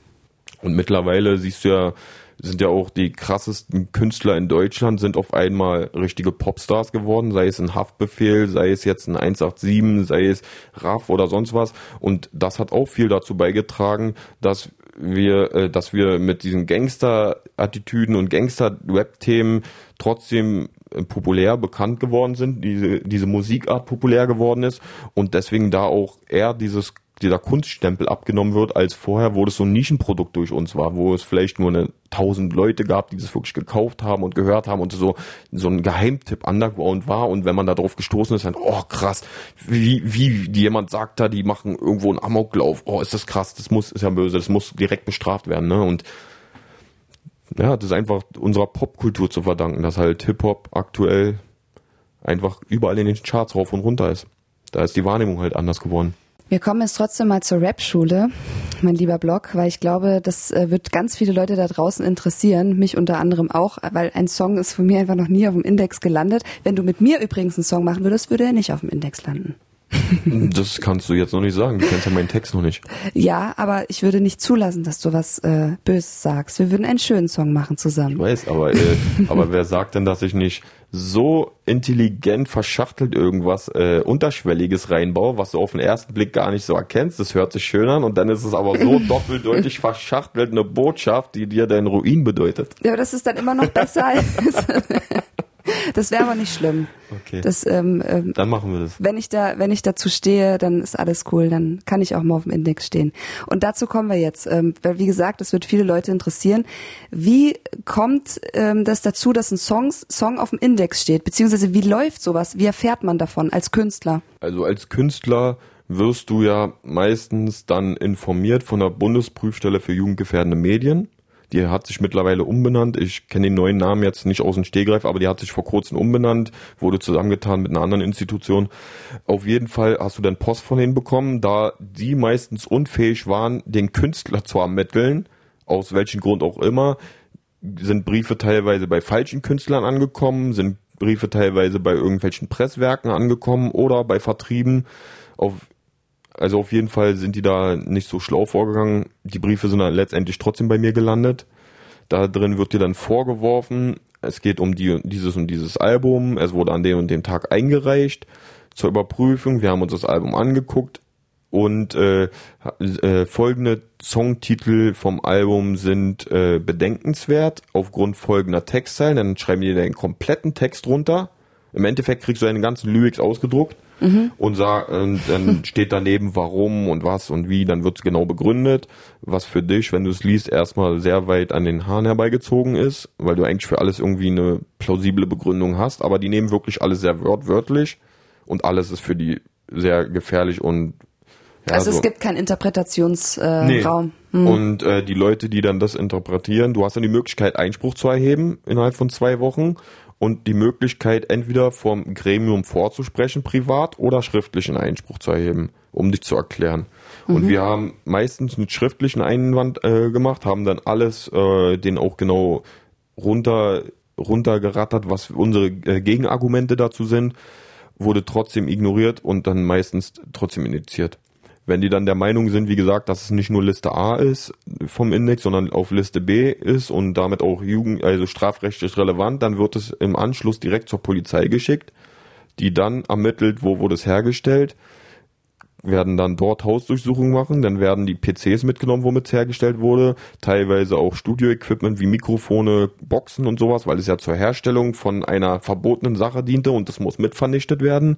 Und mittlerweile siehst du ja, sind ja auch die krassesten Künstler in Deutschland, sind auf einmal richtige Popstars geworden, sei es ein Haftbefehl, sei es jetzt ein 187, sei es Raff oder sonst was. Und das hat auch viel dazu beigetragen, dass wir, äh, dass wir mit diesen Gangster-Attitüden und Gangster-Rap-Themen trotzdem äh, populär bekannt geworden sind, diese, diese Musikart populär geworden ist und deswegen da auch eher dieses dieser Kunststempel abgenommen wird, als vorher, wo das so ein Nischenprodukt durch uns war, wo es vielleicht nur eine tausend Leute gab, die das wirklich gekauft haben und gehört haben und so so ein Geheimtipp Underground war und wenn man da drauf gestoßen ist, dann oh krass, wie wie jemand sagt da, die machen irgendwo einen Amoklauf, oh ist das krass, das muss ist ja böse, das muss direkt bestraft werden, ne? Und ja, das ist einfach unserer Popkultur zu verdanken, dass halt Hip Hop aktuell einfach überall in den Charts rauf und runter ist. Da ist die Wahrnehmung halt anders geworden. Wir kommen jetzt trotzdem mal zur Rap-Schule, mein lieber Blog, weil ich glaube, das äh, wird ganz viele Leute da draußen interessieren, mich unter anderem auch, weil ein Song ist von mir einfach noch nie auf dem Index gelandet. Wenn du mit mir übrigens einen Song machen würdest, würde er nicht auf dem Index landen. (laughs) Das kannst du jetzt noch nicht sagen. Du kennst ja meinen Text noch nicht. Ja, aber ich würde nicht zulassen, dass du was äh, Böses sagst. Wir würden einen schönen Song machen zusammen. Ich weiß, aber, äh, (laughs) aber wer sagt denn, dass ich nicht so intelligent verschachtelt irgendwas äh, Unterschwelliges reinbaue, was du auf den ersten Blick gar nicht so erkennst. Das hört sich schön an und dann ist es aber so (laughs) doppeldeutig verschachtelt eine Botschaft, die dir deinen Ruin bedeutet. Ja, aber das ist dann immer noch besser als Das wäre aber nicht schlimm. Okay. Das, ähm, ähm, dann machen wir das. Wenn ich da, wenn ich dazu stehe, dann ist alles cool. Dann kann ich auch mal auf dem Index stehen. Und dazu kommen wir jetzt, ähm, weil wie gesagt, das wird viele Leute interessieren. Wie kommt ähm, das dazu, dass ein Song, Song auf dem Index steht? Beziehungsweise wie läuft sowas? Wie erfährt man davon als Künstler? Also als Künstler wirst du ja meistens dann informiert von der Bundesprüfstelle für jugendgefährdende Medien. Die hat sich mittlerweile umbenannt. Ich kenne den neuen Namen jetzt nicht aus dem Stehgreif, aber die hat sich vor kurzem umbenannt, wurde zusammengetan mit einer anderen Institution. Auf jeden Fall hast du dann Post von denen bekommen, da die meistens unfähig waren, den Künstler zu ermitteln, aus welchem Grund auch immer, sind Briefe teilweise bei falschen Künstlern angekommen, sind Briefe teilweise bei irgendwelchen Presswerken angekommen oder bei Vertrieben. Auf also auf jeden Fall sind die da nicht so schlau vorgegangen. Die Briefe sind dann letztendlich trotzdem bei mir gelandet. Da drin wird dir dann vorgeworfen, es geht um die, dieses und dieses Album, es wurde an dem und dem Tag eingereicht zur Überprüfung. Wir haben uns das Album angeguckt und äh, äh, folgende Songtitel vom Album sind äh, bedenkenswert aufgrund folgender Textzeilen. Dann schreiben die den kompletten Text runter. Im Endeffekt kriegst du deine ganzen Lyrics ausgedruckt mhm. und, sag, und dann (laughs) steht daneben warum und was und wie, dann wird es genau begründet, was für dich, wenn du es liest, erstmal sehr weit an den Haaren herbeigezogen ist, weil du eigentlich für alles irgendwie eine plausible Begründung hast, aber die nehmen wirklich alles sehr wortwörtlich und alles ist für die sehr gefährlich und ja, also so. es gibt keinen Interpretationsraum. Nee. Äh, Raum. Hm. Und äh, die Leute, die dann das interpretieren, du hast dann die Möglichkeit, Einspruch zu erheben innerhalb von zwei Wochen und die Möglichkeit, entweder vom Gremium vorzusprechen, privat oder schriftlichen Einspruch zu erheben, um dich zu erklären. Und wir haben meistens einen schriftlichen Einwand äh, gemacht, haben dann alles, äh, den auch genau runter runtergerattert, was unsere äh, Gegenargumente dazu sind, wurde trotzdem ignoriert und dann meistens trotzdem initiiert. Wenn die dann der Meinung sind, wie gesagt, dass es nicht nur Liste A ist vom Index, sondern auf Liste B ist und damit auch Jugend, also strafrechtlich relevant, dann wird es im Anschluss direkt zur Polizei geschickt, die dann ermittelt, wo wurde es hergestellt, werden dann dort Hausdurchsuchungen machen, dann werden die PCs mitgenommen, womit es hergestellt wurde, teilweise auch Studioequipment wie Mikrofone, Boxen und sowas, weil es ja zur Herstellung von einer verbotenen Sache diente und das muss mit vernichtet werden.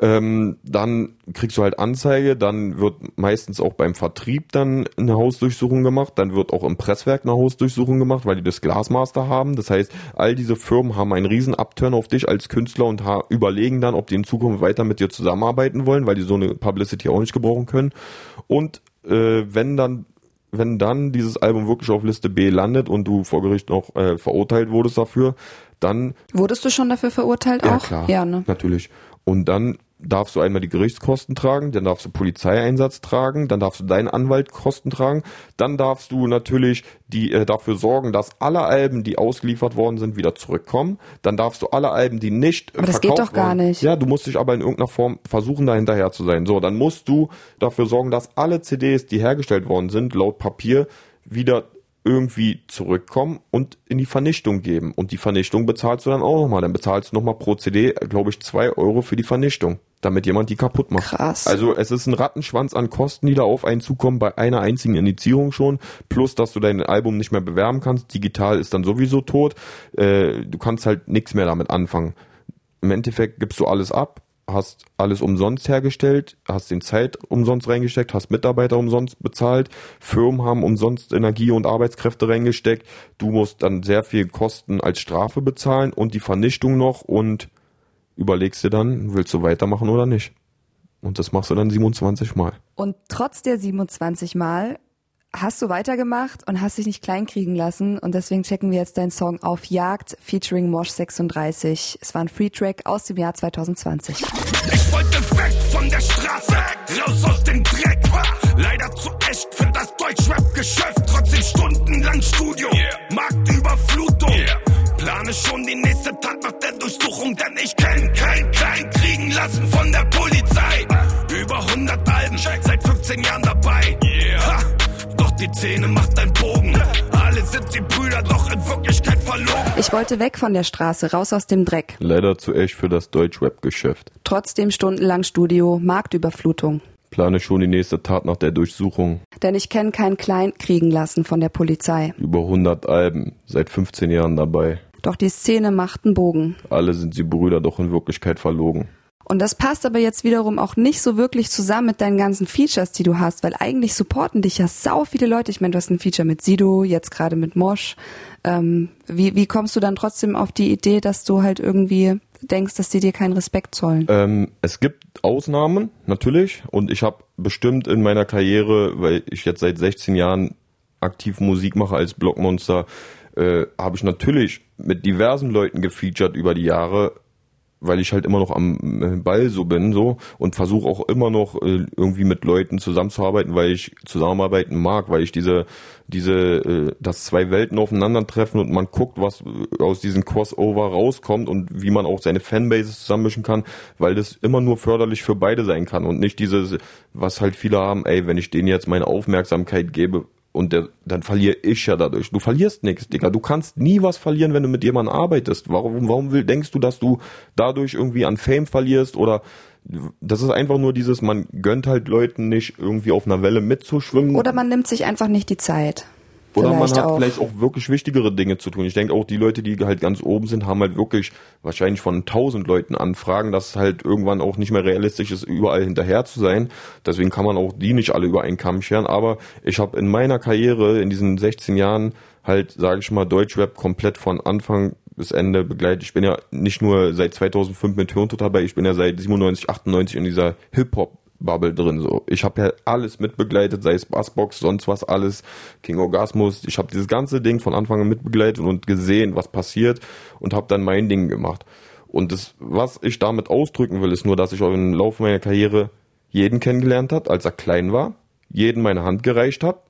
Ähm, dann kriegst du halt Anzeige, dann wird meistens auch beim Vertrieb dann eine Hausdurchsuchung gemacht, dann wird auch im Presswerk eine Hausdurchsuchung gemacht, weil die das Glasmaster haben. Das heißt, all diese Firmen haben einen riesen Upturn auf dich als Künstler und überlegen dann, ob die in Zukunft weiter mit dir zusammenarbeiten wollen, weil die so eine Publicity auch nicht gebrauchen können. Und äh, wenn dann wenn dann dieses Album wirklich auf Liste B landet und du vor Gericht noch äh, verurteilt wurdest dafür, dann Wurdest du schon dafür verurteilt ja, auch? klar. Ja, ne? Natürlich. Und dann darfst du einmal die Gerichtskosten tragen, dann darfst du Polizeieinsatz tragen, dann darfst du deinen Anwalt Kosten tragen, dann darfst du natürlich die äh, dafür sorgen, dass alle Alben, die ausgeliefert worden sind, wieder zurückkommen. Dann darfst du alle Alben, die nicht äh, Aber das geht verkauft doch gar nicht. Ja, du musst dich aber in irgendeiner Form versuchen, da hinterher zu sein. So, dann musst du dafür sorgen, dass alle CDs, die hergestellt worden sind, laut Papier wieder irgendwie zurückkommen und in die Vernichtung geben. Und die Vernichtung bezahlst du dann auch nochmal. Dann bezahlst du nochmal pro CD, glaube ich, zwei Euro für die Vernichtung, damit jemand die kaputt macht. Krass. Also es ist ein Rattenschwanz an Kosten, die da auf einen zukommen, bei einer einzigen Indizierung schon. Plus, dass du dein Album nicht mehr bewerben kannst. Digital ist dann sowieso tot. Äh, du kannst halt nichts mehr damit anfangen. Im Endeffekt gibst du alles ab, hast alles umsonst hergestellt, hast den Zeit umsonst reingesteckt, hast Mitarbeiter umsonst bezahlt, Firmen haben umsonst Energie und Arbeitskräfte reingesteckt, du musst dann sehr viel Kosten als Strafe bezahlen und die Vernichtung noch und überlegst dir dann, willst du weitermachen oder nicht. Und das machst du dann 27 Mal. Und trotz der 27 Mal hast du weitergemacht und hast dich nicht kleinkriegen lassen. Und deswegen checken wir jetzt deinen Song Auf Jagd featuring Mosh 36. Es war ein Free-Track aus dem Jahr 2020. Ich wollte weg von der Straße, raus aus dem Dreck. Leider zu echt für das Deutschrap-Geschäft. Trotzdem stundenlang Studio, Marktüberflutung. Plane schon die nächste Tat nach der Durchsuchung, denn ich kenn kein Klein kriegen lassen von der Polizei. Über 100 Alben, seit 15 Jahren dabei. Die Szene macht einen Bogen. Alle sind sie Brüder, doch in Wirklichkeit verlogen. Ich wollte weg von der Straße, raus aus dem Dreck. Leider zu echt für das Deutschrap-Geschäft. Trotzdem stundenlang Studio, Marktüberflutung. Plane schon die nächste Tat nach der Durchsuchung. Denn ich kenne kein Klein kriegen lassen von der Polizei. Über 100 Alben, seit 15 Jahren dabei. Doch die Szene macht einen Bogen. Alle sind sie Brüder, doch in Wirklichkeit verlogen. Und das passt aber jetzt wiederum auch nicht so wirklich zusammen mit deinen ganzen Features, die du hast, weil eigentlich supporten dich ja sau viele Leute. Ich meine, du hast ein Feature mit Sido, jetzt gerade mit Mosh. Ähm, wie, wie kommst du dann trotzdem auf die Idee, dass du halt irgendwie denkst, dass die dir keinen Respekt zollen? Ähm, es gibt Ausnahmen, natürlich. Und ich habe bestimmt in meiner Karriere, weil ich jetzt seit 16 Jahren aktiv Musik mache als Blockmonster, äh, habe ich natürlich mit diversen Leuten gefeatured über die Jahre, weil ich halt immer noch am äh, Ball so bin so und versuche auch immer noch äh, irgendwie mit Leuten zusammenzuarbeiten, weil ich zusammenarbeiten mag, weil ich diese diese äh, dass zwei Welten aufeinandertreffen und man guckt, was äh, aus diesem Crossover rauskommt und wie man auch seine Fanbases zusammenmischen kann, weil das immer nur förderlich für beide sein kann und nicht dieses was halt viele haben, ey, wenn ich denen jetzt meine Aufmerksamkeit gebe, und der, dann verliere ich ja dadurch. Du verlierst nichts, Digga. Du kannst nie was verlieren, wenn du mit jemandem arbeitest. Warum, warum will, denkst du, dass du dadurch irgendwie an Fame verlierst oder das ist einfach nur dieses, man gönnt halt Leuten nicht irgendwie auf einer Welle mitzuschwimmen. Oder man nimmt sich einfach nicht die Zeit. Oder man Vielleicht hat auch. vielleicht auch wirklich wichtigere Dinge zu tun. Ich denke auch, die Leute, die halt ganz oben sind, haben halt wirklich wahrscheinlich von tausend Leuten Anfragen, dass es halt irgendwann auch nicht mehr realistisch ist, überall hinterher zu sein. Deswegen kann man auch die nicht alle über einen Kamm scheren. Aber ich habe in meiner Karriere in diesen 16 Jahren halt, sage ich mal, Deutschrap komplett von Anfang bis Ende begleitet. Ich bin ja nicht nur seit 2005 mit Hirntod dabei, ich bin ja seit 97, 98 in dieser Hip-Hop Bubble drin so. Ich habe ja alles mitbegleitet, sei es Bassbox, sonst was alles, King Orgasmus. Ich habe dieses ganze Ding von Anfang an mitbegleitet und gesehen, was passiert und habe dann mein Ding gemacht. Und das, was ich damit ausdrücken will, ist nur, dass ich auch im Laufe meiner Karriere jeden kennengelernt habe, als er klein war, jeden meine Hand gereicht habe,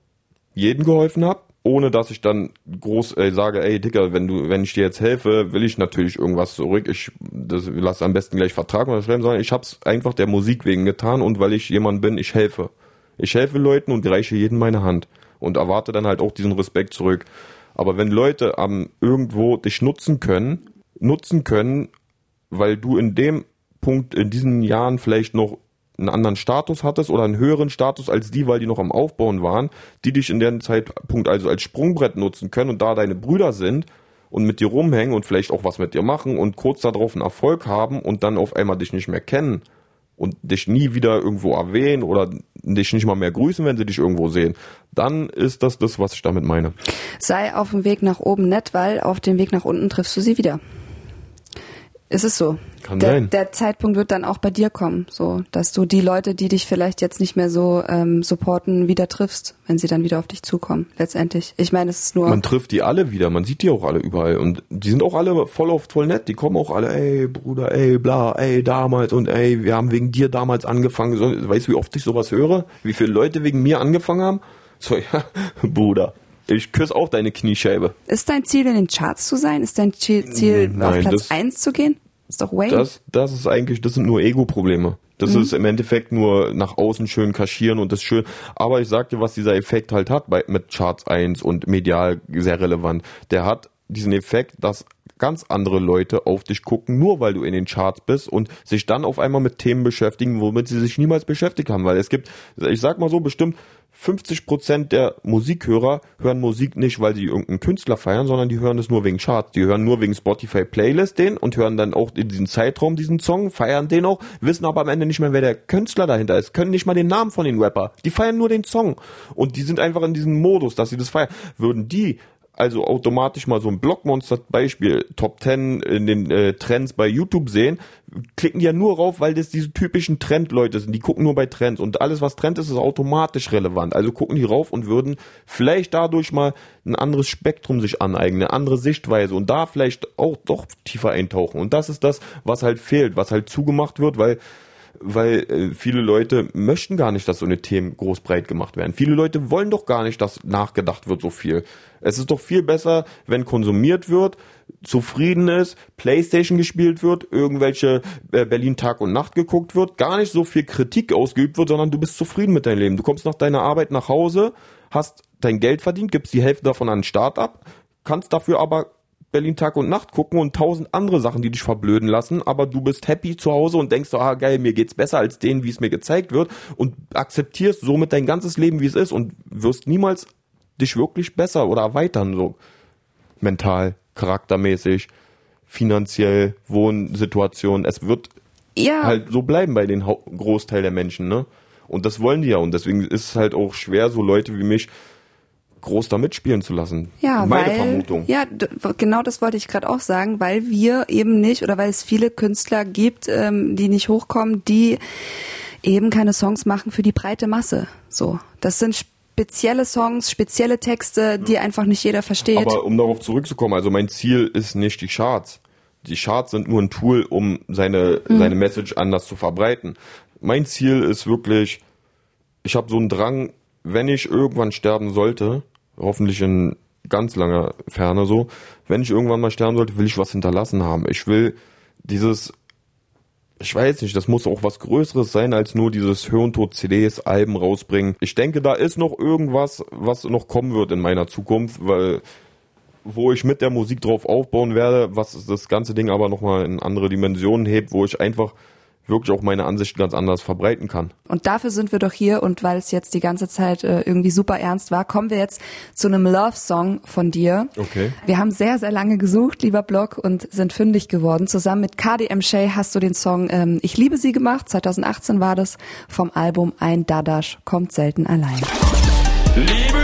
jeden geholfen habe ohne dass ich dann groß äh, sage, ey Dicker, wenn du, wenn ich dir jetzt helfe, will ich natürlich irgendwas zurück. Ich das, lass am besten gleich Vertrag unterschreiben, sondern ich hab's einfach der Musik wegen getan und weil ich jemand bin, ich helfe. Ich helfe Leuten und reiche jedem meine Hand und erwarte dann halt auch diesen Respekt zurück. Aber wenn Leute am irgendwo dich nutzen können, nutzen können, weil du in dem Punkt in diesen Jahren vielleicht noch einen anderen Status hattest oder einen höheren Status als die, weil die noch am Aufbauen waren, die dich in dem Zeitpunkt also als Sprungbrett nutzen können und da deine Brüder sind und mit dir rumhängen und vielleicht auch was mit dir machen und kurz darauf einen Erfolg haben und dann auf einmal dich nicht mehr kennen und dich nie wieder irgendwo erwähnen oder dich nicht mal mehr grüßen, wenn sie dich irgendwo sehen, dann ist das das, was ich damit meine. Sei auf dem Weg nach oben nett, weil auf dem Weg nach unten triffst du sie wieder. Ist es so? Kann der, sein. Der Zeitpunkt wird dann auch bei dir kommen, so, dass du die Leute, die dich vielleicht jetzt nicht mehr so ähm, supporten, wieder triffst, wenn sie dann wieder auf dich zukommen. Letztendlich. Ich meine, es ist nur. Man trifft die alle wieder, man sieht die auch alle überall und die sind auch alle voll oft voll nett. Die kommen auch alle, ey Bruder, ey bla, ey damals und ey, wir haben wegen dir damals angefangen. Weißt du, wie oft ich sowas höre? Wie viele Leute wegen mir angefangen haben? So (laughs) ja, Bruder. Ich küsse auch deine Kniescheibe. Ist dein Ziel, in den Charts zu sein? Ist dein Ziel, Ziel Nein, auf Platz das- 1 zu gehen? Ist doch Wayne. Das, das ist eigentlich, das sind nur Ego-Probleme. Das ist im Endeffekt nur nach außen schön kaschieren und das schön. Aber ich sag dir, was dieser Effekt halt hat bei, mit Charts 1 und medial sehr relevant. Der hat diesen Effekt, dass ganz andere Leute auf dich gucken, nur weil du in den Charts bist und sich dann auf einmal mit Themen beschäftigen, womit sie sich niemals beschäftigt haben. Weil es gibt, ich sag mal so, bestimmt 50 Prozent der Musikhörer hören Musik nicht, weil sie irgendeinen Künstler feiern, sondern die hören es nur wegen Charts. Die hören nur wegen Spotify Playlist den und hören dann auch in diesem Zeitraum diesen Song, feiern den auch, wissen aber am Ende nicht mehr, wer der Künstler dahinter ist, können nicht mal den Namen von den Rapper. Die feiern nur den Song. Und die sind einfach in diesem Modus, dass sie das feiern. Würden die also automatisch mal so ein Blockmonster-Beispiel, Top 10 in den äh, Trends bei YouTube sehen, klicken die ja nur rauf, weil das diese typischen Trendleute sind. Die gucken nur bei Trends und alles, was Trend ist, ist automatisch relevant. Also gucken die rauf und würden vielleicht dadurch mal ein anderes Spektrum sich aneignen, eine andere Sichtweise und da vielleicht auch doch tiefer eintauchen. Und das ist das, was halt fehlt, was halt zugemacht wird, weil weil äh, viele Leute möchten gar nicht, dass so eine Themen groß breit gemacht werden. Viele Leute wollen doch gar nicht, dass nachgedacht wird so viel. Es ist doch viel besser, wenn konsumiert wird, zufrieden ist, Playstation gespielt wird, irgendwelche äh, Berlin Tag und Nacht geguckt wird, gar nicht so viel Kritik ausgeübt wird, sondern du bist zufrieden mit deinem Leben. Du kommst nach deiner Arbeit nach Hause, hast dein Geld verdient, gibst die Hälfte davon an den Staat ab, kannst dafür aber Berlin Tag und Nacht gucken und tausend andere Sachen, die dich verblöden lassen, aber du bist happy zu Hause und denkst so, ah geil, mir geht's besser als denen, wie es mir gezeigt wird und akzeptierst somit dein ganzes Leben, wie es ist und wirst niemals dich wirklich besser oder erweitern, so mental, charaktermäßig, finanziell, Wohnsituation. Es wird ja, halt so bleiben bei den Großteil der Menschen, ne? Und das wollen die ja und deswegen ist es halt auch schwer, so Leute wie mich groß da mitspielen zu lassen. Ja, Meine weil, Vermutung. Ja, genau das wollte ich gerade auch sagen, weil wir eben nicht oder weil es viele Künstler gibt, ähm, die nicht hochkommen, die eben keine Songs machen für die breite Masse. So, das sind spezielle Songs, spezielle Texte, die einfach nicht jeder versteht. Aber um darauf zurückzukommen, also mein Ziel ist nicht die Charts. Die Charts sind nur ein Tool, um seine, Mhm. seine Message anders zu verbreiten. Mein Ziel ist wirklich, ich habe so einen Drang, wenn ich irgendwann sterben sollte, hoffentlich in ganz langer Ferne so, wenn ich irgendwann mal sterben sollte, will ich was hinterlassen haben. Ich will dieses, ich weiß nicht, das muss auch was Größeres sein, als nur dieses Hirntod CDs, Alben rausbringen. Ich denke, da ist noch irgendwas, was noch kommen wird in meiner Zukunft, weil wo ich mit der Musik drauf aufbauen werde, was das ganze Ding aber nochmal in andere Dimensionen hebt, wo ich einfach wirklich auch meine Ansichten ganz anders verbreiten kann. Und dafür sind wir doch hier und weil es jetzt die ganze Zeit äh, irgendwie super ernst war, kommen wir jetzt zu einem Love-Song von dir. Okay. Wir haben sehr, sehr lange gesucht, lieber Blog, und sind fündig geworden. Zusammen mit KDM Shay hast du den Song ähm, Ich liebe sie gemacht. 2018 war das vom Album Ein Dadasch kommt selten allein. Liebe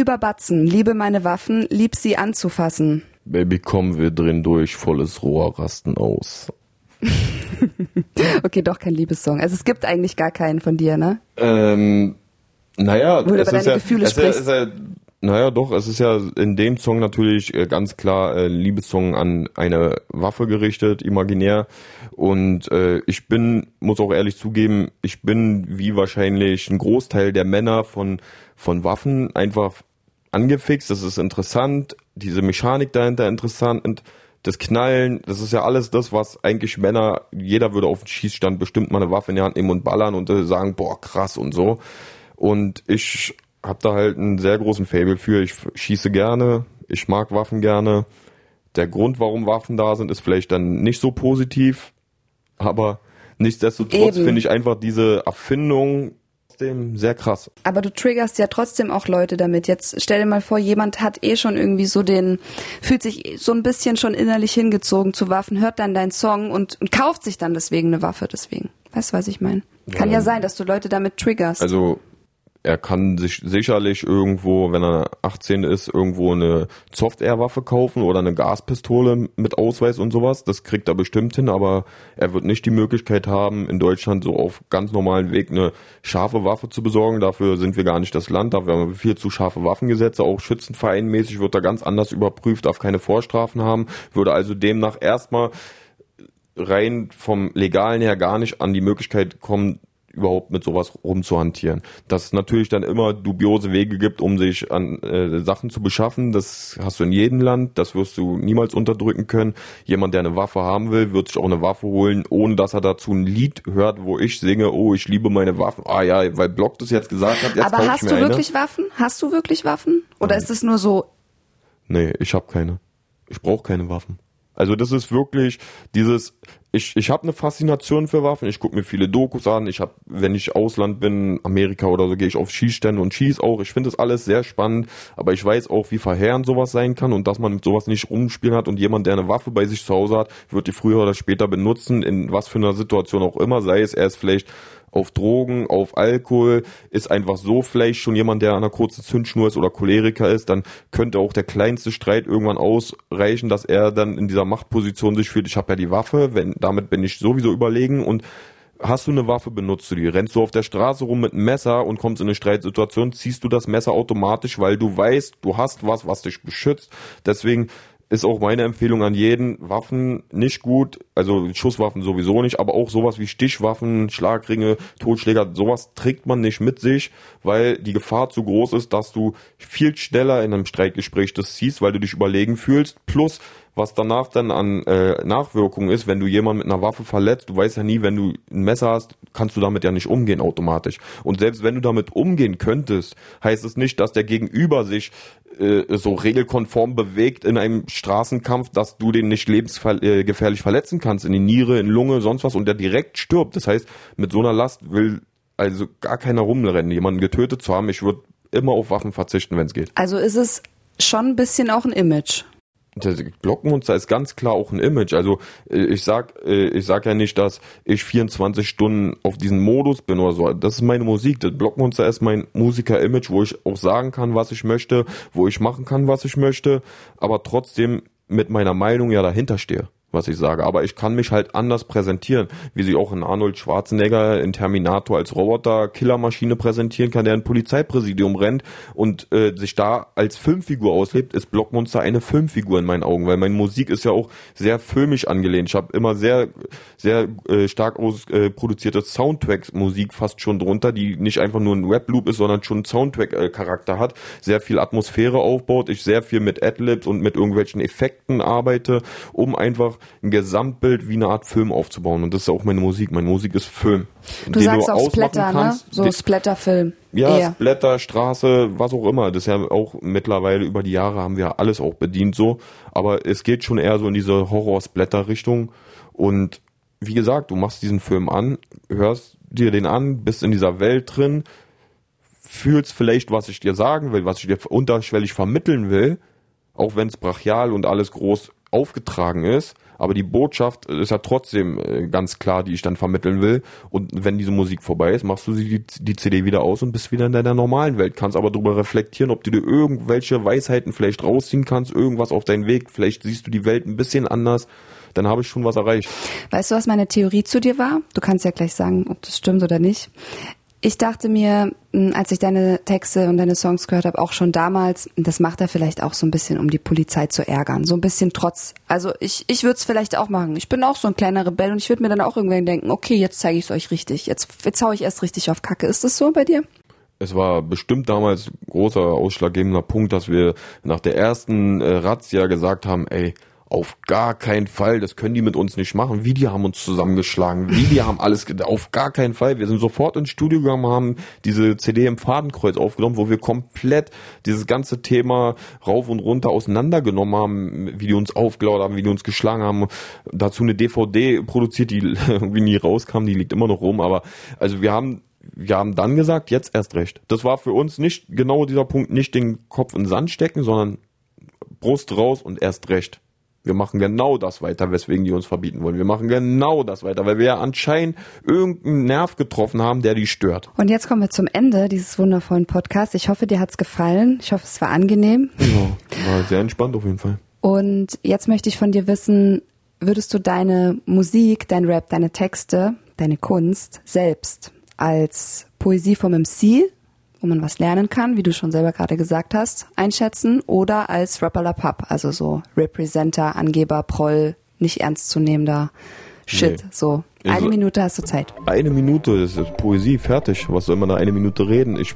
über Batzen, liebe meine Waffen, lieb sie anzufassen. Baby, komm, wir drehen durch, volles Rohr rasten aus. (laughs) okay, doch kein Liebessong. Also es gibt eigentlich gar keinen von dir, ne? Ähm, naja, Wo du über ist deine ja, Gefühle sprichst. ja, naja, doch, es ist ja in dem Song natürlich äh, ganz klar äh, Liebessong an eine Waffe gerichtet, imaginär. Und äh, ich bin, muss auch ehrlich zugeben, ich bin wie wahrscheinlich ein Großteil der Männer von, von Waffen einfach angefixt. Das ist interessant, diese Mechanik dahinter interessant. Und das Knallen, das ist ja alles das, was eigentlich Männer, jeder würde auf den Schießstand bestimmt mal eine Waffe in die Hand nehmen und ballern und sagen, boah, krass und so. Und ich habe da halt einen sehr großen Fable für. Ich schieße gerne, ich mag Waffen gerne. Der Grund, warum Waffen da sind, ist vielleicht dann nicht so positiv, aber nichtsdestotrotz finde ich einfach diese Erfindung trotzdem sehr krass. Aber du triggerst ja trotzdem auch Leute damit. Jetzt stell dir mal vor, jemand hat eh schon irgendwie so den, fühlt sich so ein bisschen schon innerlich hingezogen zu Waffen, hört dann deinen Song und, und kauft sich dann deswegen eine Waffe deswegen. Weißt du, was ich meine? Kann ja Ja. sein, dass du Leute damit triggerst. Also er kann sich sicherlich irgendwo, wenn er 18 ist, irgendwo eine Soft-Air-Waffe kaufen oder eine Gaspistole mit Ausweis und sowas. Das kriegt er bestimmt hin, aber er wird nicht die Möglichkeit haben, in Deutschland so auf ganz normalen Weg eine scharfe Waffe zu besorgen. Dafür sind wir gar nicht das Land. Dafür haben wir viel zu scharfe Waffengesetze. Auch schützenvereinmäßig wird er ganz anders überprüft, darf keine Vorstrafen haben, würde also demnach erstmal rein vom Legalen her gar nicht an die Möglichkeit kommen, überhaupt mit sowas rumzuhantieren. Dass es natürlich dann immer dubiose Wege gibt, um sich an äh, Sachen zu beschaffen. Das hast du in jedem Land, das wirst du niemals unterdrücken können. Jemand, der eine Waffe haben will, wird sich auch eine Waffe holen, ohne dass er dazu ein Lied hört, wo ich singe, oh, ich liebe meine Waffen. Ah ja, weil Block das jetzt gesagt hat, jetzt Aber ich hast mir du eine. wirklich Waffen? Hast du wirklich Waffen? Oder ist es nur so, Nee, ich habe keine. Ich brauche keine Waffen. Also das ist wirklich dieses, ich, ich habe eine Faszination für Waffen, ich gucke mir viele Dokus an, ich habe, wenn ich Ausland bin, Amerika oder so, gehe ich auf Schießstände und schieß auch. Ich finde das alles sehr spannend, aber ich weiß auch, wie verheerend sowas sein kann und dass man mit sowas nicht rumspielen hat und jemand, der eine Waffe bei sich zu Hause hat, wird die früher oder später benutzen, in was für einer Situation auch immer, sei es, er ist vielleicht auf Drogen, auf Alkohol, ist einfach so vielleicht schon jemand, der an einer kurzen Zündschnur ist oder Choleriker ist, dann könnte auch der kleinste Streit irgendwann ausreichen, dass er dann in dieser Machtposition sich fühlt, ich habe ja die Waffe, wenn damit bin ich sowieso überlegen und Hast du eine Waffe, benutzt du die. Rennst du auf der Straße rum mit einem Messer und kommst in eine Streitsituation, ziehst du das Messer automatisch, weil du weißt, du hast was, was dich beschützt. Deswegen ist auch meine Empfehlung an jeden, Waffen nicht gut, also Schusswaffen sowieso nicht, aber auch sowas wie Stichwaffen, Schlagringe, Totschläger, sowas trägt man nicht mit sich, weil die Gefahr zu groß ist, dass du viel schneller in einem Streitgespräch das siehst, weil du dich überlegen fühlst, plus was danach dann an äh, Nachwirkungen ist, wenn du jemanden mit einer Waffe verletzt, du weißt ja nie, wenn du ein Messer hast, kannst du damit ja nicht umgehen automatisch. Und selbst wenn du damit umgehen könntest, heißt es nicht, dass der Gegenüber sich äh, so regelkonform bewegt in einem Straßenkampf, dass du den nicht lebensgefährlich verletzen kannst, in die Niere, in Lunge, sonst was, und der direkt stirbt. Das heißt, mit so einer Last will also gar keiner rumrennen, jemanden getötet zu haben. Ich würde immer auf Waffen verzichten, wenn es geht. also ist es schon ein bisschen auch ein Image. Das Blockmonster ist ganz klar auch ein Image. Also äh, ich sag, äh, ich sag ja nicht, dass ich 24 Stunden auf diesen Modus bin oder so. Das ist meine Musik. Das Blockmonster ist mein Musiker-Image, wo ich auch sagen kann, was ich möchte, wo ich machen kann, was ich möchte, aber trotzdem mit meiner Meinung ja dahinter stehe, was ich sage. Aber ich kann mich halt anders präsentieren, wie sich auch in Arnold Schwarzenegger in Terminator als Roboter-Killermaschine präsentieren kann, der ein Polizeipräsidium rennt und äh, sich da als Filmfigur auslebt, ist Blockmonster eine Filmfigur in meinen Augen, weil meine Musik ist ja auch sehr filmisch angelehnt. Ich habe immer sehr, sehr äh, stark aus, äh, produzierte Soundtrack-Musik fast schon drunter, die nicht einfach nur ein Rap-Loop ist, sondern schon Soundtrack-Charakter hat, sehr viel Atmosphäre aufbaut, ich sehr viel mit Adlibs und mit irgendwelchen Effekten arbeite, um einfach ein Gesamtbild wie eine Art Film aufzubauen. Und das ist auch meine Musik. Meine Musik ist Film. Du den sagst auch ausmachen Splatter, ne? kannst, So den- Splatterfilm. ja, Eher. Splatter, Straße, was auch immer. Das ist ja auch mittlerweile über die Jahre haben wir alles auch bedient so. Aber es geht schon eher so in diese Horror-Splatter-Richtung. Und wie gesagt, du machst diesen Film an, hörst dir den an, bist in dieser Welt drin, fühlst vielleicht, was ich dir sagen will, was ich dir unterschwellig vermitteln will, auch wenn es brachial und alles groß aufgetragen ist, aber die Botschaft ist ja trotzdem äh, ganz klar, die ich dann vermitteln will. Und wenn diese Musik vorbei ist, machst du die, die CD wieder aus und bist wieder in deiner normalen Welt. Kannst aber darüber reflektieren, ob du dir irgendwelche Weisheiten vielleicht rausziehen kannst, irgendwas auf deinen Weg. Vielleicht siehst du die Welt ein bisschen anders. Dann habe ich schon was erreicht. Weißt du, was meine Theorie zu dir war? Du kannst ja gleich sagen, ob das stimmt oder nicht. Ich dachte mir, hm, als ich deine Texte und deine Songs gehört habe, auch schon damals, das macht er vielleicht auch so ein bisschen, um die Polizei zu ärgern. So ein bisschen trotz. Also ich, ich würde es vielleicht auch machen. Ich bin auch so ein kleiner Rebell und ich würde mir dann auch irgendwann denken, okay, jetzt zeige ich es euch richtig. Jetzt, jetzt hau ich erst richtig auf Kacke. Ist das so bei dir? es war bestimmt damals großer ausschlaggebender Punkt, dass wir nach der ersten äh, Razzia gesagt haben, ey, auf gar keinen Fall, das können die mit uns nicht machen. Wie die haben uns zusammengeschlagen, wie die haben alles, auf gar keinen Fall. Wir sind sofort ins Studio gegangen, haben diese CD im Fadenkreuz aufgenommen, wo wir komplett dieses ganze Thema rauf und runter auseinandergenommen haben, wie die uns aufgelaut haben, wie die uns geschlagen haben. Dazu eine DVD produziert, die (laughs) irgendwie nie rauskam, die liegt immer noch rum, aber also wir haben wir haben dann gesagt, jetzt erst recht. Das war für uns nicht genau dieser Punkt, nicht den Kopf in den Sand stecken, sondern Brust raus und erst recht. Wir machen genau das weiter, weswegen die uns verbieten wollen. Wir machen genau das weiter, weil wir ja anscheinend irgendeinen Nerv getroffen haben, der die stört. Und jetzt kommen wir zum Ende dieses wundervollen Podcasts. Ich hoffe, dir hat's gefallen. Ich hoffe, es war angenehm. Ja, war sehr entspannt auf jeden Fall. Und jetzt möchte ich von dir wissen, würdest du deine Musik, dein Rap, deine Texte, deine Kunst selbst als Poesie vom MC wo man was lernen kann, wie du schon selber gerade gesagt hast, einschätzen oder als Rapperlapap, also so Representer, Angeber, Proll, nicht ernstzunehmender Shit, nee. so. Eine also, Minute hast du Zeit. Eine Minute, das ist Poesie, fertig. Was soll man da eine Minute reden? Ich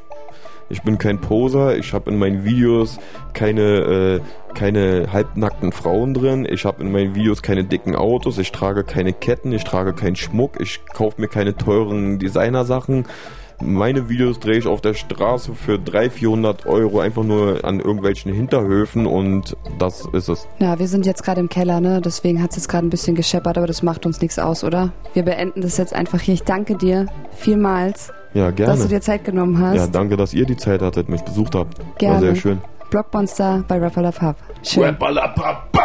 ich bin kein Poser, ich habe in meinen Videos keine, äh, keine halbnackten Frauen drin, ich habe in meinen Videos keine dicken Autos, ich trage keine Ketten, ich trage keinen Schmuck, ich kaufe mir keine teuren Designersachen. Meine Videos drehe ich auf der Straße für 300, 400 Euro einfach nur an irgendwelchen Hinterhöfen und das ist es. Ja, wir sind jetzt gerade im Keller, ne? Deswegen hat es jetzt gerade ein bisschen gescheppert, aber das macht uns nichts aus, oder? Wir beenden das jetzt einfach hier. Ich danke dir vielmals. Ja, gerne. Dass du dir Zeit genommen hast. Ja, danke, dass ihr die Zeit hattet, mich besucht habt. Gerne. War sehr schön. Blockmonster bei Rapper Pub. Schön. Rapper Pub.